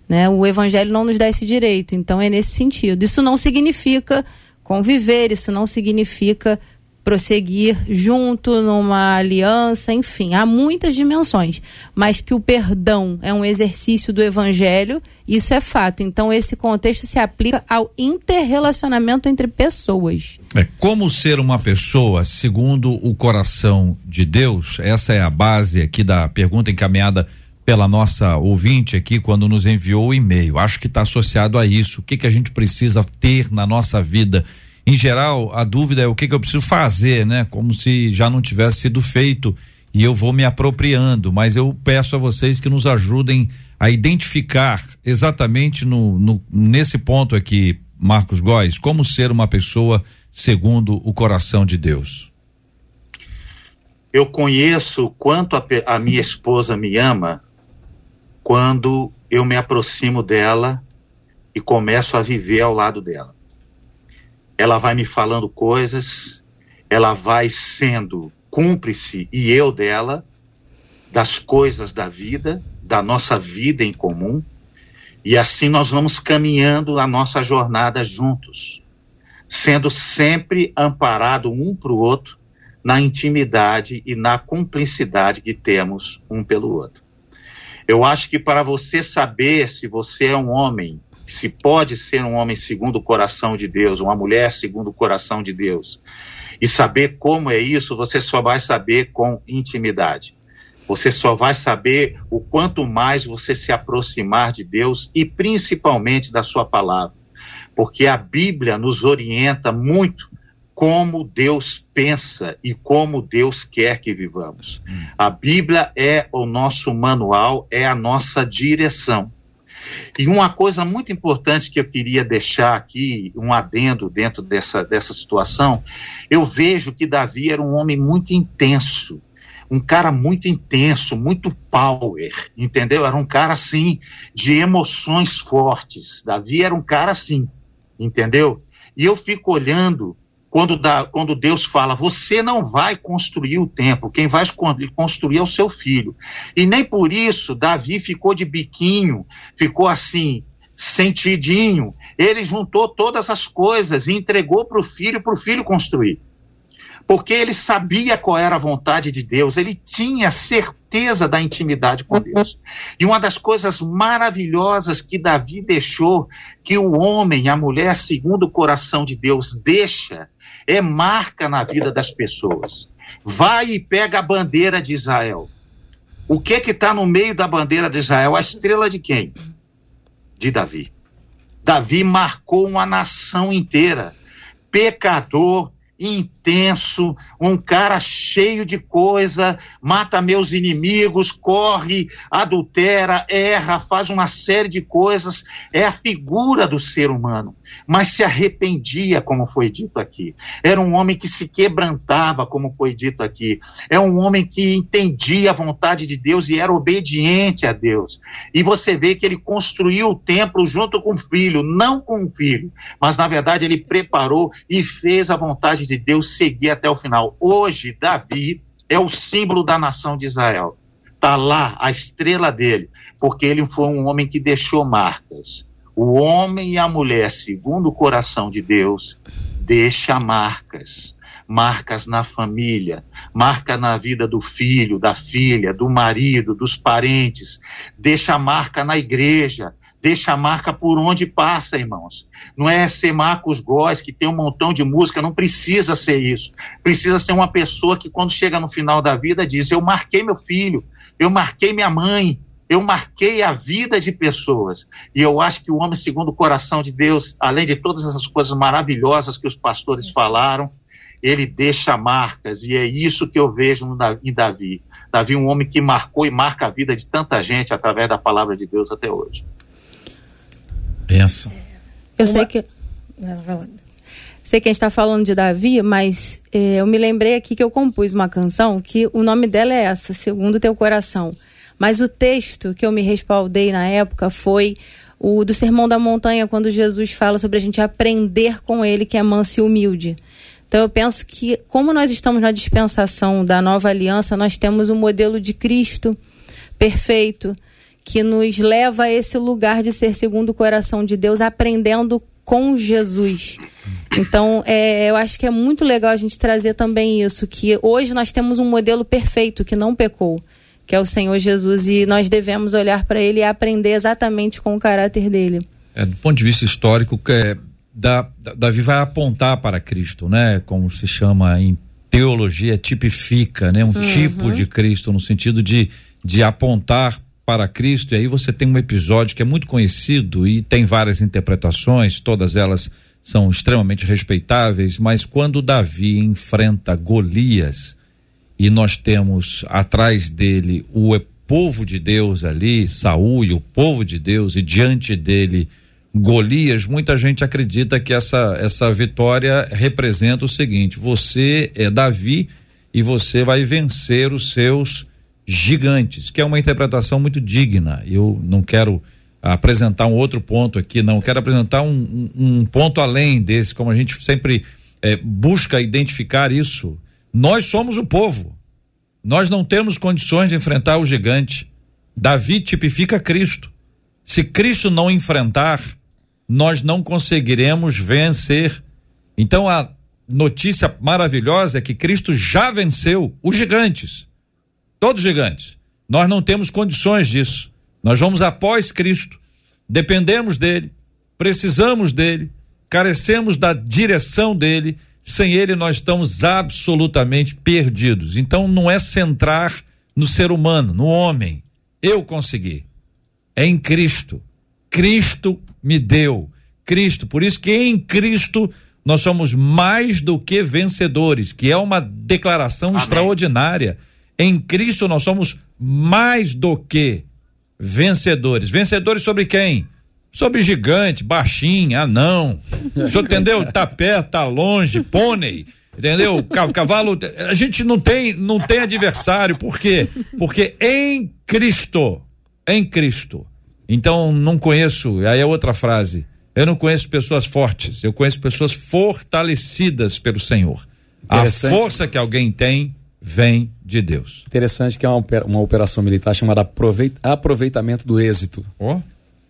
Né? O evangelho não nos dá esse direito, então é nesse sentido. Isso não significa conviver, isso não significa prosseguir junto numa aliança, enfim, há muitas dimensões, mas que o perdão é um exercício do evangelho, isso é fato. Então esse contexto se aplica ao interrelacionamento entre pessoas. É, como ser uma pessoa segundo o coração de Deus? Essa é a base aqui da pergunta encaminhada pela nossa ouvinte aqui quando nos enviou o e-mail. Acho que está associado a isso. O que, que a gente precisa ter na nossa vida? Em geral, a dúvida é o que, que eu preciso fazer, né? Como se já não tivesse sido feito e eu vou me apropriando. Mas eu peço a vocês que nos ajudem a identificar exatamente no, no nesse ponto aqui, Marcos Góes, como ser uma pessoa segundo o coração de Deus. Eu conheço quanto a, a minha esposa me ama quando eu me aproximo dela e começo a viver ao lado dela. Ela vai me falando coisas, ela vai sendo cúmplice e eu dela das coisas da vida, da nossa vida em comum, e assim nós vamos caminhando a nossa jornada juntos, sendo sempre amparado um para o outro na intimidade e na cumplicidade que temos um pelo outro. Eu acho que para você saber se você é um homem, se pode ser um homem segundo o coração de Deus, uma mulher segundo o coração de Deus, e saber como é isso, você só vai saber com intimidade. Você só vai saber o quanto mais você se aproximar de Deus e principalmente da sua palavra. Porque a Bíblia nos orienta muito como Deus pensa e como Deus quer que vivamos. A Bíblia é o nosso manual, é a nossa direção. E uma coisa muito importante que eu queria deixar aqui, um adendo dentro dessa, dessa situação, eu vejo que Davi era um homem muito intenso, um cara muito intenso, muito power, entendeu? Era um cara assim, de emoções fortes. Davi era um cara assim, entendeu? E eu fico olhando quando, da, quando Deus fala, você não vai construir o templo, quem vai construir é o seu filho. E nem por isso Davi ficou de biquinho, ficou assim, sentidinho. Ele juntou todas as coisas e entregou para o filho, para o filho construir. Porque ele sabia qual era a vontade de Deus, ele tinha certeza da intimidade com Deus. E uma das coisas maravilhosas que Davi deixou, que o homem, a mulher, segundo o coração de Deus, deixa, é marca na vida das pessoas. Vai e pega a bandeira de Israel. O que que está no meio da bandeira de Israel? A estrela de quem? De Davi. Davi marcou uma nação inteira. Pecador, intenso, um cara cheio de coisa, mata meus inimigos, corre, adultera, erra, faz uma série de coisas. É a figura do ser humano. Mas se arrependia, como foi dito aqui. Era um homem que se quebrantava, como foi dito aqui. É um homem que entendia a vontade de Deus e era obediente a Deus. E você vê que ele construiu o templo junto com o filho, não com o filho, mas na verdade ele preparou e fez a vontade de Deus seguir até o final. Hoje, Davi é o símbolo da nação de Israel. Está lá a estrela dele, porque ele foi um homem que deixou marcas. O homem e a mulher, segundo o coração de Deus, deixa marcas. Marcas na família, marca na vida do filho, da filha, do marido, dos parentes, deixa marca na igreja, deixa a marca por onde passa, irmãos. Não é ser Marcos Góes, que tem um montão de música, não precisa ser isso. Precisa ser uma pessoa que, quando chega no final da vida, diz: Eu marquei meu filho, eu marquei minha mãe, eu marquei a vida de pessoas. E eu acho que o homem, segundo o coração de Deus, além de todas essas coisas maravilhosas que os pastores falaram, ele deixa marcas. E é isso que eu vejo em Davi. Davi, um homem que marcou e marca a vida de tanta gente através da palavra de Deus até hoje. Benção. Eu sei que. Sei que a gente está falando de Davi, mas eh, eu me lembrei aqui que eu compus uma canção que o nome dela é essa, Segundo Teu Coração. Mas o texto que eu me respaldei na época foi o do Sermão da Montanha, quando Jesus fala sobre a gente aprender com ele, que é manso e humilde. Então eu penso que, como nós estamos na dispensação da nova aliança, nós temos o um modelo de Cristo perfeito, que nos leva a esse lugar de ser segundo o coração de Deus, aprendendo com Jesus. Então, é, eu acho que é muito legal a gente trazer também isso, que hoje nós temos um modelo perfeito que não pecou, que é o Senhor Jesus, e nós devemos olhar para ele e aprender exatamente com o caráter dele. É, do ponto de vista histórico, que é, da, da, Davi vai apontar para Cristo, né? Como se chama em teologia, tipifica, né? Um uhum. tipo de Cristo, no sentido de, de apontar para Cristo, e aí você tem um episódio que é muito conhecido e tem várias interpretações, todas elas são extremamente respeitáveis, mas quando Davi enfrenta Golias e nós temos atrás dele o povo de Deus ali, Saul e o povo de Deus, e diante dele Golias, muita gente acredita que essa, essa vitória representa o seguinte: você é Davi e você vai vencer os seus gigantes, que é uma interpretação muito digna. Eu não quero apresentar um outro ponto aqui, não. Quero apresentar um, um, um ponto além desse, como a gente sempre é, busca identificar isso. Nós somos o povo. Nós não temos condições de enfrentar o gigante. Davi tipifica Cristo. Se Cristo não enfrentar, nós não conseguiremos vencer. Então a notícia maravilhosa é que Cristo já venceu os gigantes todos gigantes. Nós não temos condições disso. Nós vamos após Cristo, dependemos dele, precisamos dele, carecemos da direção dele. Sem ele, nós estamos absolutamente perdidos. Então, não é centrar no ser humano, no homem. Eu consegui. É em Cristo. Cristo me deu. Cristo. Por isso que em Cristo nós somos mais do que vencedores, que é uma declaração Amém. extraordinária em Cristo nós somos mais do que vencedores. Vencedores sobre quem? Sobre gigante, baixinho, anão. O senhor entendeu? Tá perto, tá longe, pônei. Entendeu? Cavalo, a gente não tem, não tem adversário, por quê? Porque em Cristo, em Cristo. Então não conheço, aí é outra frase. Eu não conheço pessoas fortes, eu conheço pessoas fortalecidas pelo Senhor. A força que alguém tem vem de Deus. Interessante que é uma, uma operação militar chamada aproveitamento do êxito. Oh.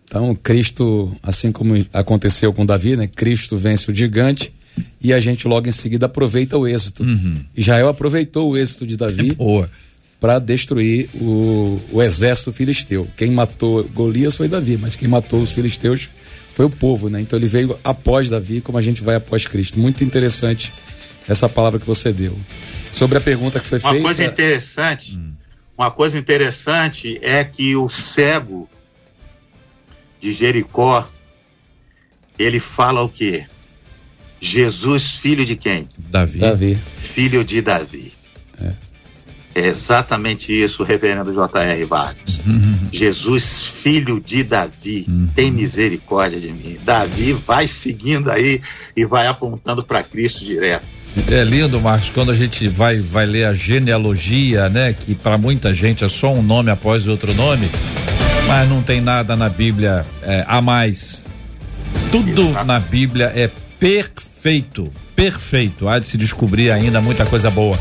Então, Cristo, assim como aconteceu com Davi, né? Cristo vence o gigante e a gente logo em seguida aproveita o êxito. Uhum. Israel aproveitou o êxito de Davi para destruir o, o exército filisteu. Quem matou Golias foi Davi, mas quem matou os filisteus foi o povo, né? Então ele veio após Davi, como a gente vai após Cristo. Muito interessante essa palavra que você deu. Sobre a pergunta que foi uma feita. Uma coisa interessante, hum. uma coisa interessante é que o cego de Jericó, ele fala o quê? Jesus, filho de quem? Davi. Davi. Filho de Davi. É. É exatamente isso, reverendo J.R. Vargas. Jesus, filho de Davi, tem misericórdia de mim. Davi vai seguindo aí e vai apontando para Cristo direto. É lindo, Marcos, quando a gente vai, vai ler a genealogia, né? Que para muita gente é só um nome após outro nome, mas não tem nada na Bíblia é, a mais. Tudo Exato. na Bíblia é perfeito, perfeito. Há de se descobrir ainda muita coisa boa.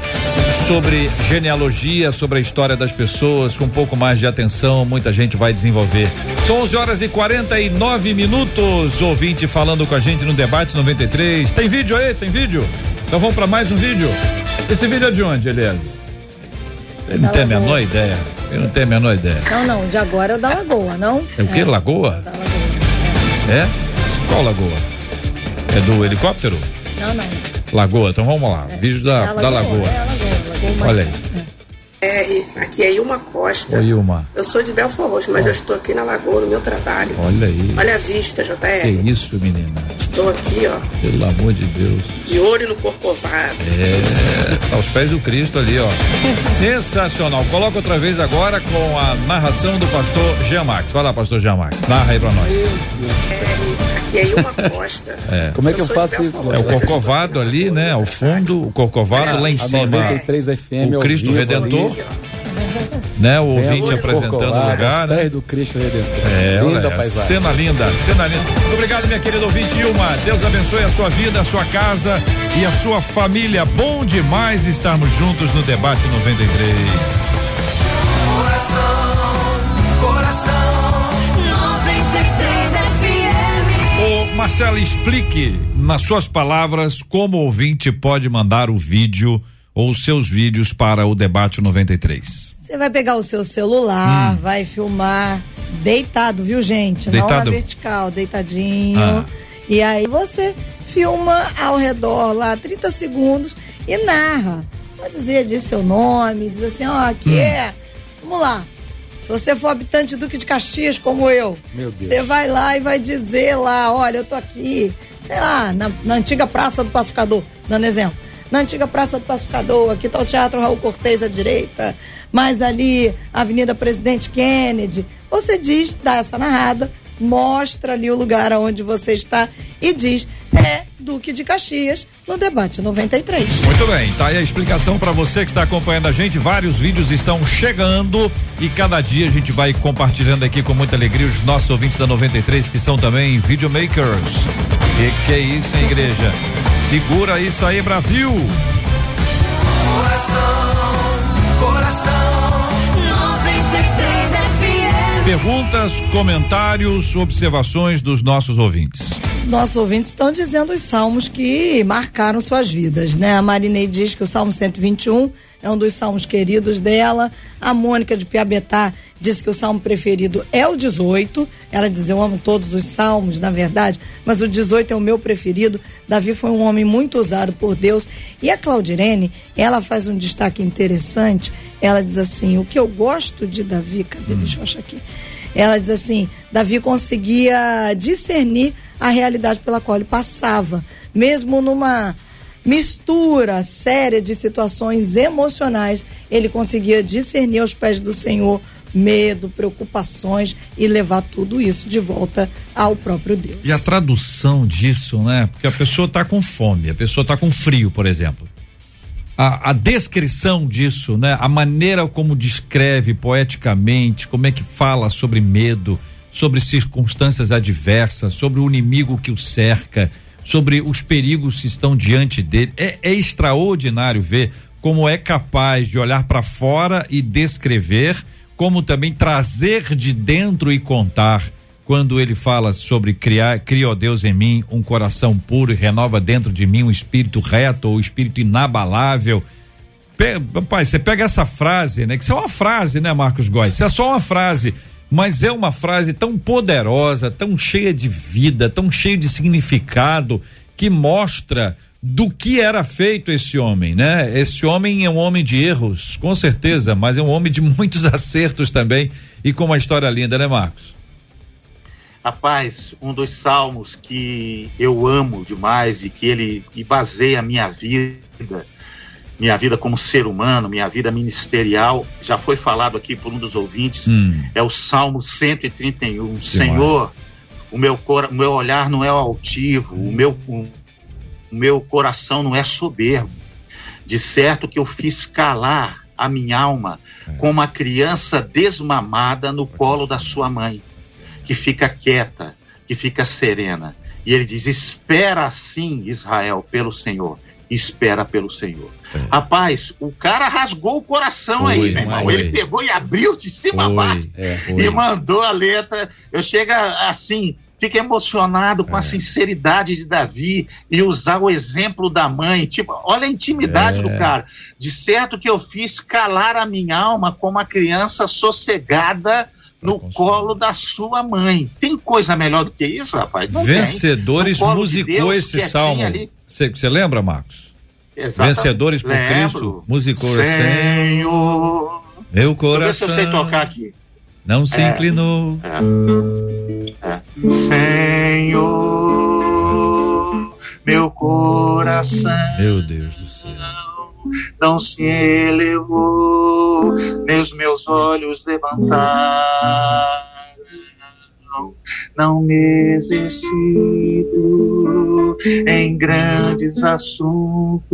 Sobre genealogia, sobre a história das pessoas, com um pouco mais de atenção, muita gente vai desenvolver. São 11 horas e 49 minutos. Ouvinte falando com a gente no Debate 93. Tem vídeo aí? Tem vídeo? Então vamos para mais um vídeo. Esse vídeo é de onde, Eliel? Ele não Da tem a Lagoa. menor ideia. Ele não tem a menor ideia. Não, não, de agora é da Lagoa, não? É o quê? Lagoa? Da Lagoa. É? Qual lagoa? É do helicóptero? Não, não. Lagoa, então vamos lá. Vídeo da, É a da Lagoa. É a Lagoa, Lagoa Olha aí. R, aqui é Ilma Costa. Oi, Ilma. Eu sou de Belfor Roxo, mas eu estou aqui na Lagoa, no meu trabalho. Olha aí. Olha a vista, Que JR. isso, menina. Estou aqui, ó, Pelo amor de Deus. de olho no corcovado. É, aos pés do Cristo ali, ó. Sensacional. Coloca outra vez agora com a narração do pastor Jean Max. Vai lá, pastor Jean Max. Narra aí pra nós. R, aqui é Ilma Costa. É. Como é que eu de faço isso? É o eu Corcovado ali, né? Ao fundo, o Corcovado lá em A cima. 93 FM o Cristo Redentor. ali. Né? O ouvinte apresentando o lugar, né? do Cristo Redentor. É, Linda olha, paisagem. cena linda, cena linda. Obrigado, minha querida ouvinte Ilma. Deus abençoe a sua vida, a sua casa e a sua família. Bom demais estarmos juntos no Debate 93. Coração, coração, 93 FM. Ô, Marcelo, explique nas suas palavras como o ouvinte pode mandar o vídeo ou os seus vídeos para o Debate 93. Você vai pegar o seu celular, vai filmar deitado, viu, gente? Não Deitado? na vertical, deitadinho. Ah. E aí você filma ao redor lá 30 segundos e narra. Pode dizer, diz seu nome, diz assim, ó, aqui é. Vamos lá. Se você for habitante do Duque de Caxias, como eu, você vai lá e vai dizer lá, olha, eu tô aqui, sei lá, na, na antiga Praça do Pacificador, dando exemplo. Na antiga Praça do Pacificador, aqui tá o Teatro Raul Cortez à direita, mais ali, Avenida Presidente Kennedy. Você diz, dá essa narrada, mostra ali o lugar onde você está e diz, é Duque de Caxias, no debate 93. Muito bem, tá aí a explicação para você que está acompanhando a gente. Vários vídeos estão chegando e cada dia a gente vai compartilhando aqui com muita alegria os nossos ouvintes da 93 que são também videomakers. Que que é isso, hein, igreja? Segura isso aí, Brasil! Coração, 93 FM. Perguntas, comentários, observações dos nossos ouvintes. Nossos ouvintes estão dizendo os salmos que marcaram suas vidas, né? A Marinei diz que o Salmo 121 é um dos salmos queridos dela. A Mônica de Piabetá disse que o salmo preferido é o 18. Ela diz: Eu amo todos os salmos, na verdade, mas o 18 é o meu preferido. Davi foi um homem muito usado por Deus. E a Claudirene, ela faz um destaque interessante. Ela diz assim: O que eu gosto de Davi, cadê? Deixa eu achar aqui. Ela diz assim: Davi conseguia discernir a realidade pela qual ele passava, mesmo numa mistura séria de situações emocionais, ele conseguia discernir aos pés do Senhor medo, preocupações e levar tudo isso de volta ao próprio Deus. E a tradução disso, né? Porque a pessoa está com fome, a pessoa está com frio, por exemplo. A, a descrição disso, né? A maneira como descreve poeticamente, como é que fala sobre medo, sobre circunstâncias adversas, sobre o inimigo que o cerca, sobre os perigos que estão diante dele. É, é extraordinário ver como é capaz de olhar para fora e descrever, como também trazer de dentro e contar quando ele fala sobre criar, cria, ó Deus em mim um coração puro e renova dentro de mim um espírito reto ou espírito inabalável. Pai, você pega essa frase, né? Que isso é uma frase, né, Marcos Góes? Isso é só uma frase, mas é uma frase tão poderosa, tão cheia de vida, tão cheia de significado, que mostra do que era feito esse homem, né? Esse homem é um homem de erros, com certeza, mas é um homem de muitos acertos também e com uma história linda, né, Marcos? Rapaz, um dos salmos que eu amo demais e que ele baseia a minha vida, minha vida como ser humano, minha vida ministerial, já foi falado aqui por um dos ouvintes, Hum. é o Salmo 131. Senhor, o meu, cora- o meu olhar não é altivo, o meu, o meu coração não é soberbo. De certo que eu fiz calar a minha alma como uma criança desmamada no colo da sua mãe, que fica quieta, que fica serena. E ele diz: Espera assim, Israel, pelo Senhor. Espera pelo Senhor. Rapaz, o cara rasgou o coração Foi, aí, meu irmão. foi. Ele pegou e abriu de cima a baixo é, e mandou a letra. Eu chega assim, fica emocionado com a sinceridade de Davi e usar o exemplo da mãe. Tipo, olha a intimidade É. do cara. De certo que eu fiz calar a minha alma como uma criança sossegada no colo da sua mãe. Tem coisa melhor do que isso, rapaz? Não tem. Vencedores No colo de musicou Deus, esse salmo. ali. Você lembra, Marcos? Exatamente. Vencedores por Lembro. Cristo, musicou Senhor. Meu Deixa eu coração sei tocar aqui. não se É. inclinou. É. Senhor, meu coração Meu Deus do céu. não se elevou, nem os meus olhos levantaram, não me exercito em grandes assuntos,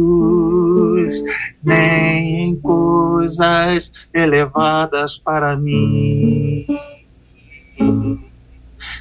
nem em coisas elevadas para mim.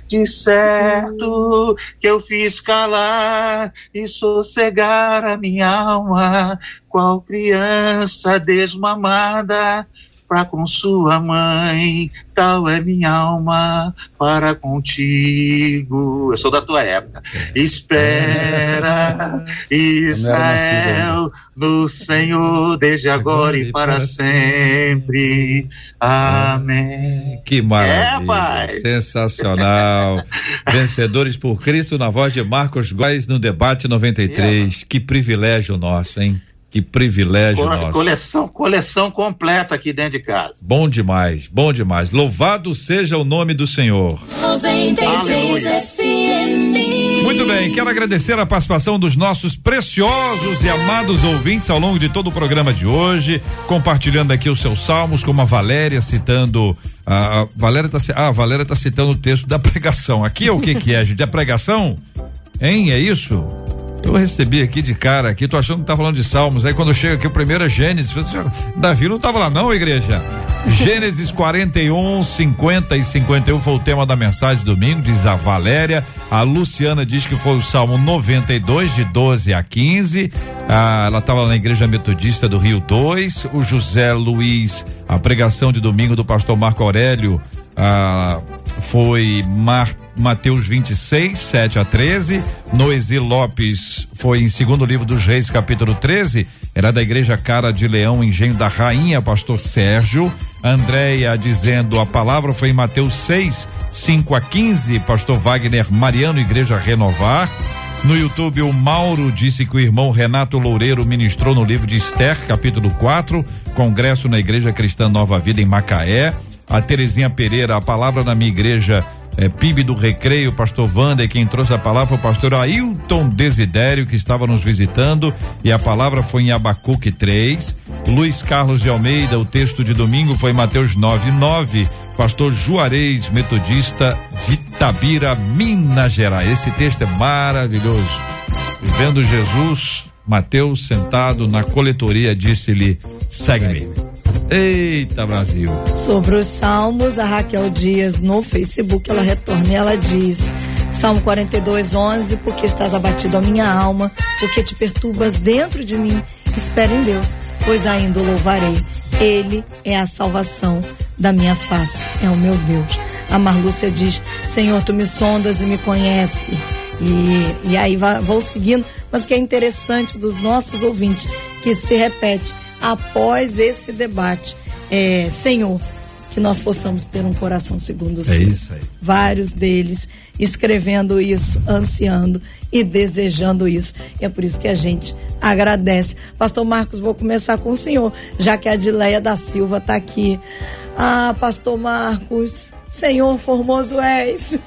De certo que eu fiz calar e sossegar a minha alma, qual criança desmamada para com sua mãe, tal é minha alma para contigo. Eu sou da tua época. Espera, Israel, no Senhor, desde agora e para sempre. Amém. Que maravilha. É. Sensacional. Vencedores por Cristo na voz de Marcos Góes no debate 93. Que privilégio nosso, hein? Que privilégio Co- nosso. Coleção, coleção completa aqui dentro de casa. Bom demais, bom demais. Louvado seja o nome do Senhor. 93 FM. Muito bem, quero agradecer a participação dos nossos preciosos e amados ouvintes ao longo de todo o programa de hoje, compartilhando aqui os seus salmos, como a Valéria citando. A, a Valéria tá, ah, a Valéria tá citando o texto da pregação. Aqui é o que que é, gente? É pregação? Hein? É isso? Eu recebi aqui de cara aqui, tô achando que tá falando de salmos. Aí quando chega aqui o primeiro é Gênesis. falei, Davi não tava lá, não, igreja. Gênesis 41, 50 e 51 foi o tema da mensagem de domingo, diz a Valéria. A Luciana diz que foi o Salmo 92, de 12 a 15. Ah, ela estava na Igreja Metodista do Rio 2. O José Luiz, a pregação de domingo do pastor Marco Aurélio. Ah, foi Mar, Mateus 26, 7 a 13. Noesi Lopes foi em segundo livro dos Reis, capítulo 13. Era da igreja Cara de Leão, Engenho da Rainha, pastor Sérgio. Andréia dizendo a palavra foi em Mateus 6, 5 a 15, pastor Wagner Mariano, Igreja Renovar. No YouTube, o Mauro disse que o irmão Renato Loureiro ministrou no livro de Esther, capítulo 4, congresso na Igreja Cristã Nova Vida em Macaé. A Terezinha Pereira, a palavra na minha igreja é, PIB do Recreio, pastor Wander, quem trouxe a palavra foi o pastor Ailton Desidério, que estava nos visitando, e a palavra foi em Abacuque 3. Luiz Carlos de Almeida, o texto de domingo foi em Mateus 9, 9. Pastor Juarez, metodista de Tabira, Minas Gerais. Esse texto é maravilhoso. Vivendo Jesus, Mateus sentado na coletoria disse-lhe: segue-me. Eita, Brasil. Sobre os salmos, a Raquel Dias no Facebook, ela retorna e ela diz: Salmo 42, 11, porque estás abatido a minha alma, porque te perturbas dentro de mim, espera em Deus, pois ainda o louvarei. Ele é a salvação da minha face, é o meu Deus. A Marlúcia diz: Senhor, tu me sondas e me conhece. E, e aí vou seguindo, mas o que é interessante dos nossos ouvintes, que se repete após esse debate, é, Senhor, que nós possamos ter um coração segundo o É seu. isso aí. Vários deles escrevendo isso, ansiando e desejando isso. E é por isso que a gente agradece. Pastor Marcos, vou começar com o senhor, já que a Adileia da Silva está aqui. Ah, Pastor Marcos, Senhor formoso és.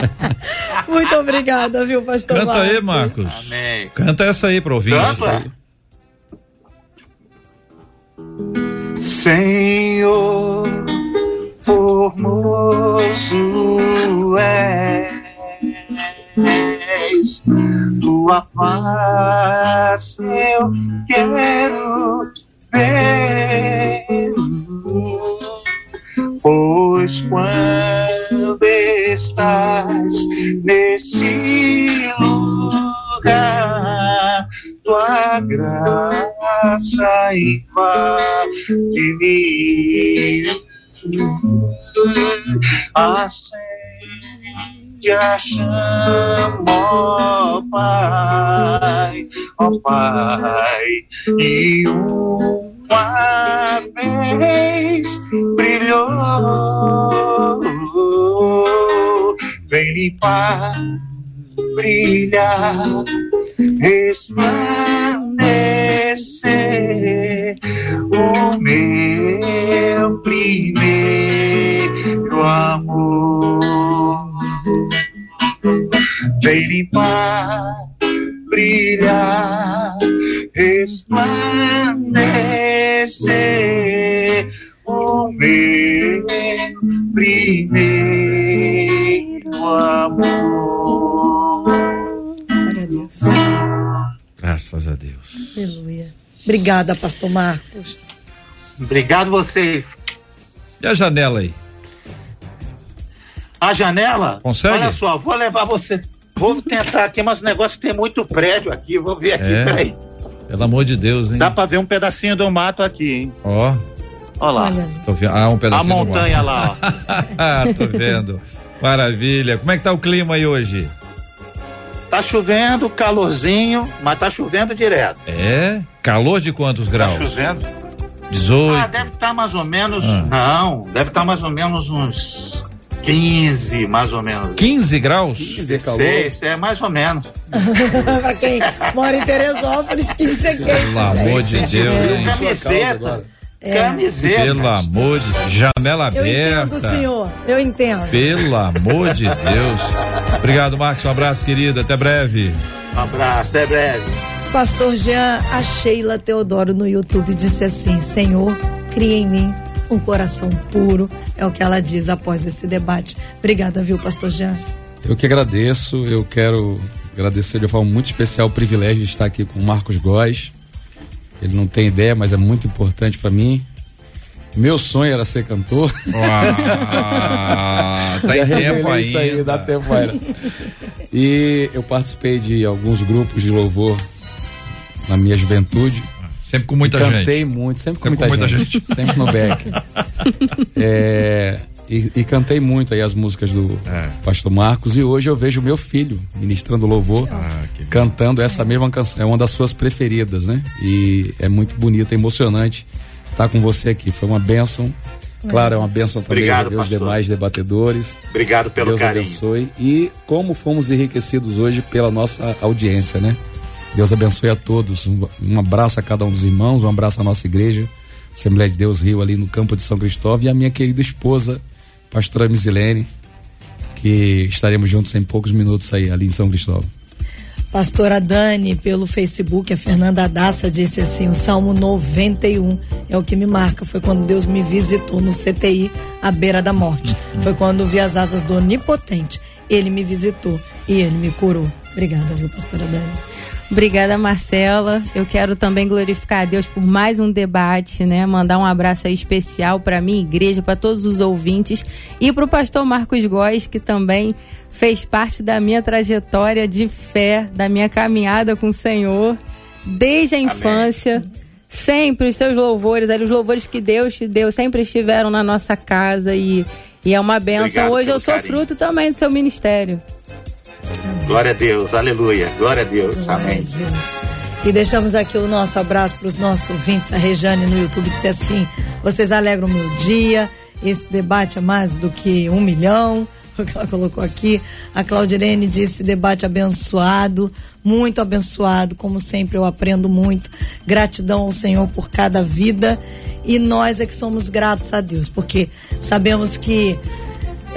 Muito obrigada, viu, Pastor Canta Marcos? aí, Marcos. Amém. Canta essa aí pra ouvir. Canta. Senhor, formoso és, tua face eu quero ver, pois quando estás nesse lugar, tua graça invade mim. Acende a chama, ó Pai, ó Pai, e uma vez brilhou, vem limpar, brilhar, He's smile. Deus. Aleluia. Obrigada, Pastor Marcos. Obrigado vocês. E a janela aí? A janela? Consegue? Olha só, vou levar você. Vou tentar aqui, mas o negócio tem muito prédio aqui. Vou ver aqui, É. peraí. Pelo amor de Deus, hein? Dá pra ver um pedacinho do mato aqui, hein? Ó, Olha lá. Olha. Ah, um pedacinho A do montanha lá, ó. Ah, tô vendo. Maravilha. Como é que tá o clima aí hoje? Tá chovendo, calorzinho, mas tá chovendo direto. É? Calor de quantos Tá graus? chovendo. 18. Ah, deve estar mais ou menos. Ah. Não, deve estar mais ou menos uns 15, mais ou menos. 15 graus? 16, é mais ou menos. pra quem mora em Teresópolis, 15 é quente. Pelo amor de gente. Deus, hein? Camiseta. É. Camiseta. Pelo amor de janela Eu entendo, aberta. senhor. Eu entendo. Pelo amor de Deus. Obrigado, Marcos. Um abraço, querido. Até breve. Um abraço, até breve. Pastor Jean, a Sheila Teodoro no YouTube disse assim: Senhor, cria em mim um coração puro. É o que ela diz após esse debate. Obrigada, viu, Pastor Jean? Eu que agradeço, eu quero agradecer de forma muito especial o privilégio de estar aqui com o Marcos Góes. Ele não tem ideia, mas é muito importante para mim. Meu sonho era ser cantor. Ah, tá em tempo revelei isso aí, ainda. dá tempo ainda. E eu participei de alguns grupos de louvor na minha juventude. Sempre com muita Cantei gente. muito, sempre, Sempre com muita, com muita gente, Sempre no back. É, e, e cantei muito aí as músicas do É. Pastor Marcos. E hoje eu vejo meu filho ministrando louvor, Ah, cantando essa mesma canção. É uma das suas preferidas, né? E é muito bonito, é emocionante estar com você aqui. Foi uma bênção. Claro, é uma bênção também Obrigado, ver os demais debatedores. Obrigado pelo Deus carinho. abençoe. E como fomos enriquecidos hoje pela nossa audiência, né? Deus abençoe a todos. Um, um abraço a cada um dos irmãos, um abraço à nossa igreja, Assembleia de Deus Rio, ali no campo de São Cristóvão, e a minha querida esposa, pastora Misilene, que estaremos juntos em poucos minutos aí, ali em São Cristóvão. Pastora Dani, pelo Facebook, a Fernanda Daça disse assim: o Salmo 91 é o que me marca. Foi quando Deus me visitou no CTI, à beira da morte. Foi quando vi as asas do Onipotente. Ele me visitou e ele me curou. Obrigada, viu, Pastora Dani? Obrigada, Marcela. Eu quero também glorificar a Deus por mais um debate, né? Mandar um abraço aí especial para minha igreja, para todos os ouvintes e para o pastor Marcos Góes, que também fez parte da minha trajetória de fé, da minha caminhada com o Senhor, desde a infância. Sempre os seus louvores, os louvores que Deus te deu, sempre estiveram na nossa casa e, e é uma benção. Obrigado Hoje eu sou carinho. fruto também do seu ministério. Glória a Deus, aleluia. Glória a Deus, amém. Glória a Deus. E deixamos aqui o nosso abraço para os nossos ouvintes. A Rejane no YouTube disse assim: vocês alegram o meu dia. Esse debate é mais do que um milhão. O que ela colocou aqui. A Claudirene disse: debate abençoado, muito abençoado. Como sempre, eu aprendo muito. Gratidão ao Senhor por cada vida. E nós é que somos gratos a Deus, porque sabemos que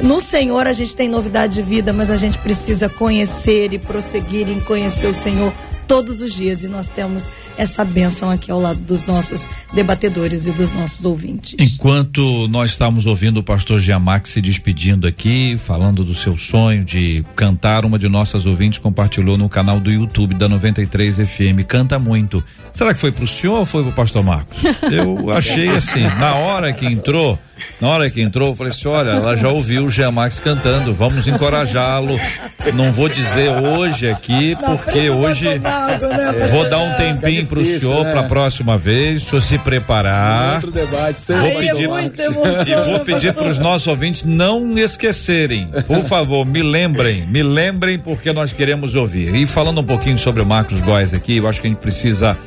no Senhor a gente tem novidade de vida, mas a gente precisa conhecer e prosseguir em conhecer o Senhor todos os dias e nós temos essa bênção aqui ao lado dos nossos debatedores e dos nossos ouvintes. Enquanto nós estamos ouvindo o pastor Giamax se despedindo aqui, falando do seu sonho de cantar, uma de nossas ouvintes compartilhou no canal do YouTube da 93 FM, canta muito. Será que foi pro senhor ou foi pro pastor Marcos? Eu achei assim, na hora que entrou, na hora que entrou, eu falei assim: olha, ela já ouviu o Jean Max cantando, vamos encorajá-lo. Não vou dizer hoje aqui, porque hoje né? vou dar um tempinho pro senhor para a próxima vez, o senhor se preparar. Outro debate, Vou é pedir, e vou né, pedir para os nossos ouvintes não esquecerem. Por favor, me lembrem, me lembrem porque nós queremos ouvir. E falando um pouquinho sobre o Marcos Góes aqui, eu acho que a gente precisa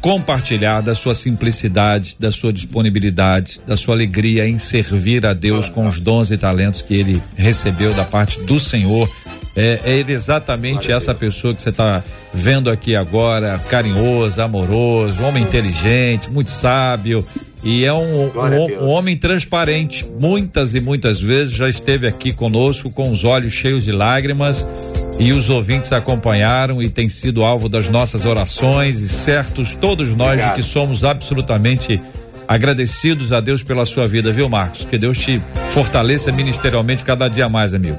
compartilhar da sua simplicidade, da sua disponibilidade, da sua alegria em servir a Deus com os dons e talentos que ele recebeu da parte do Senhor. É, é ele exatamente essa pessoa que você está vendo aqui agora, carinhoso, amoroso, homem inteligente, muito sábio. E é um, um, um homem transparente. Muitas e muitas vezes já esteve aqui conosco com os olhos cheios de lágrimas e os ouvintes acompanharam e tem sido alvo das nossas orações e certos todos nós Obrigado. de que somos absolutamente agradecidos a Deus pela sua vida, viu, Marcos? Que Deus te fortaleça ministerialmente cada dia mais, amigo.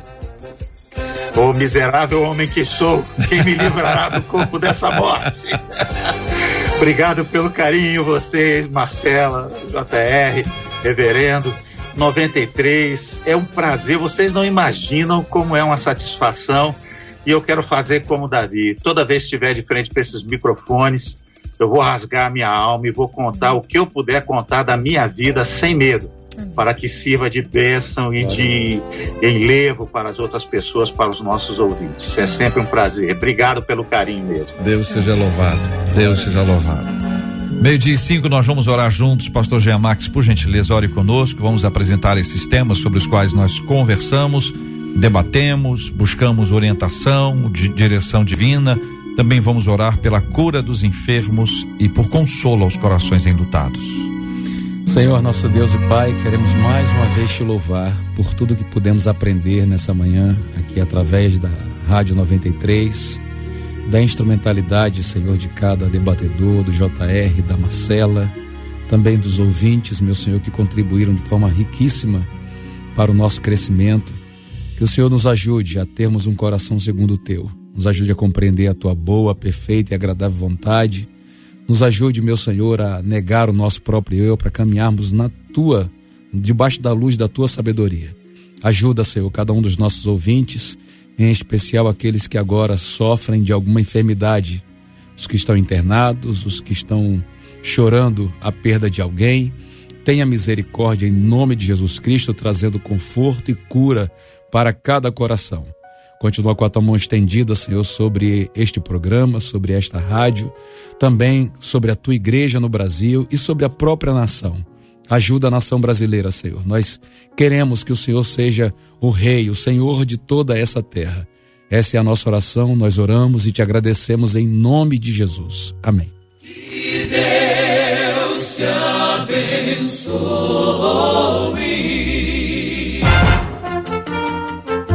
Ô miserável homem que sou, quem me livrará do corpo dessa morte? Obrigado pelo carinho, vocês, Marcela, JR, Reverendo, 93. É um prazer, vocês não imaginam como é uma satisfação. E eu quero fazer como Davi. Toda vez que estiver de frente para esses microfones, eu vou rasgar a minha alma e vou contar o que eu puder contar da minha vida sem medo, para que sirva de bênção e de enlevo para as outras pessoas, para os nossos ouvintes. É sempre um prazer. Obrigado pelo carinho mesmo. Deus seja louvado. Deus seja louvado. Meio-dia e cinco, nós vamos orar juntos. Pastor Jean Max, por gentileza, ore conosco. Vamos apresentar esses temas sobre os quais nós conversamos, debatemos, buscamos orientação, de direção divina. Também vamos orar pela cura dos enfermos e por consolo aos corações enlutados. Senhor, nosso Deus e Pai, queremos mais uma vez te louvar por tudo que pudemos aprender nessa manhã, aqui através da Rádio 93, da instrumentalidade, Senhor, de cada debatedor, do JR, da Marcela, também dos ouvintes, meu Senhor, que contribuíram de forma riquíssima para o nosso crescimento. Que o Senhor nos ajude a termos um coração segundo o teu, nos ajude a compreender a tua boa, perfeita e agradável vontade. Nos ajude, meu Senhor, a negar o nosso próprio eu para caminharmos na tua, debaixo da luz da tua sabedoria. Ajuda, Senhor, cada um dos nossos ouvintes, em especial aqueles que agora sofrem de alguma enfermidade, os que estão internados, os que estão chorando a perda de alguém. Tenha misericórdia em nome de Jesus Cristo, trazendo conforto e cura para cada coração. Continua com a tua mão estendida, Senhor, sobre este programa, sobre esta rádio, também sobre a tua igreja no Brasil e sobre a própria nação. Ajuda a nação brasileira, Senhor. Nós queremos que o Senhor seja o Rei, o Senhor de toda essa terra. Essa é a nossa oração, nós oramos e te agradecemos em nome de Jesus. Amém. Deus te abençoe.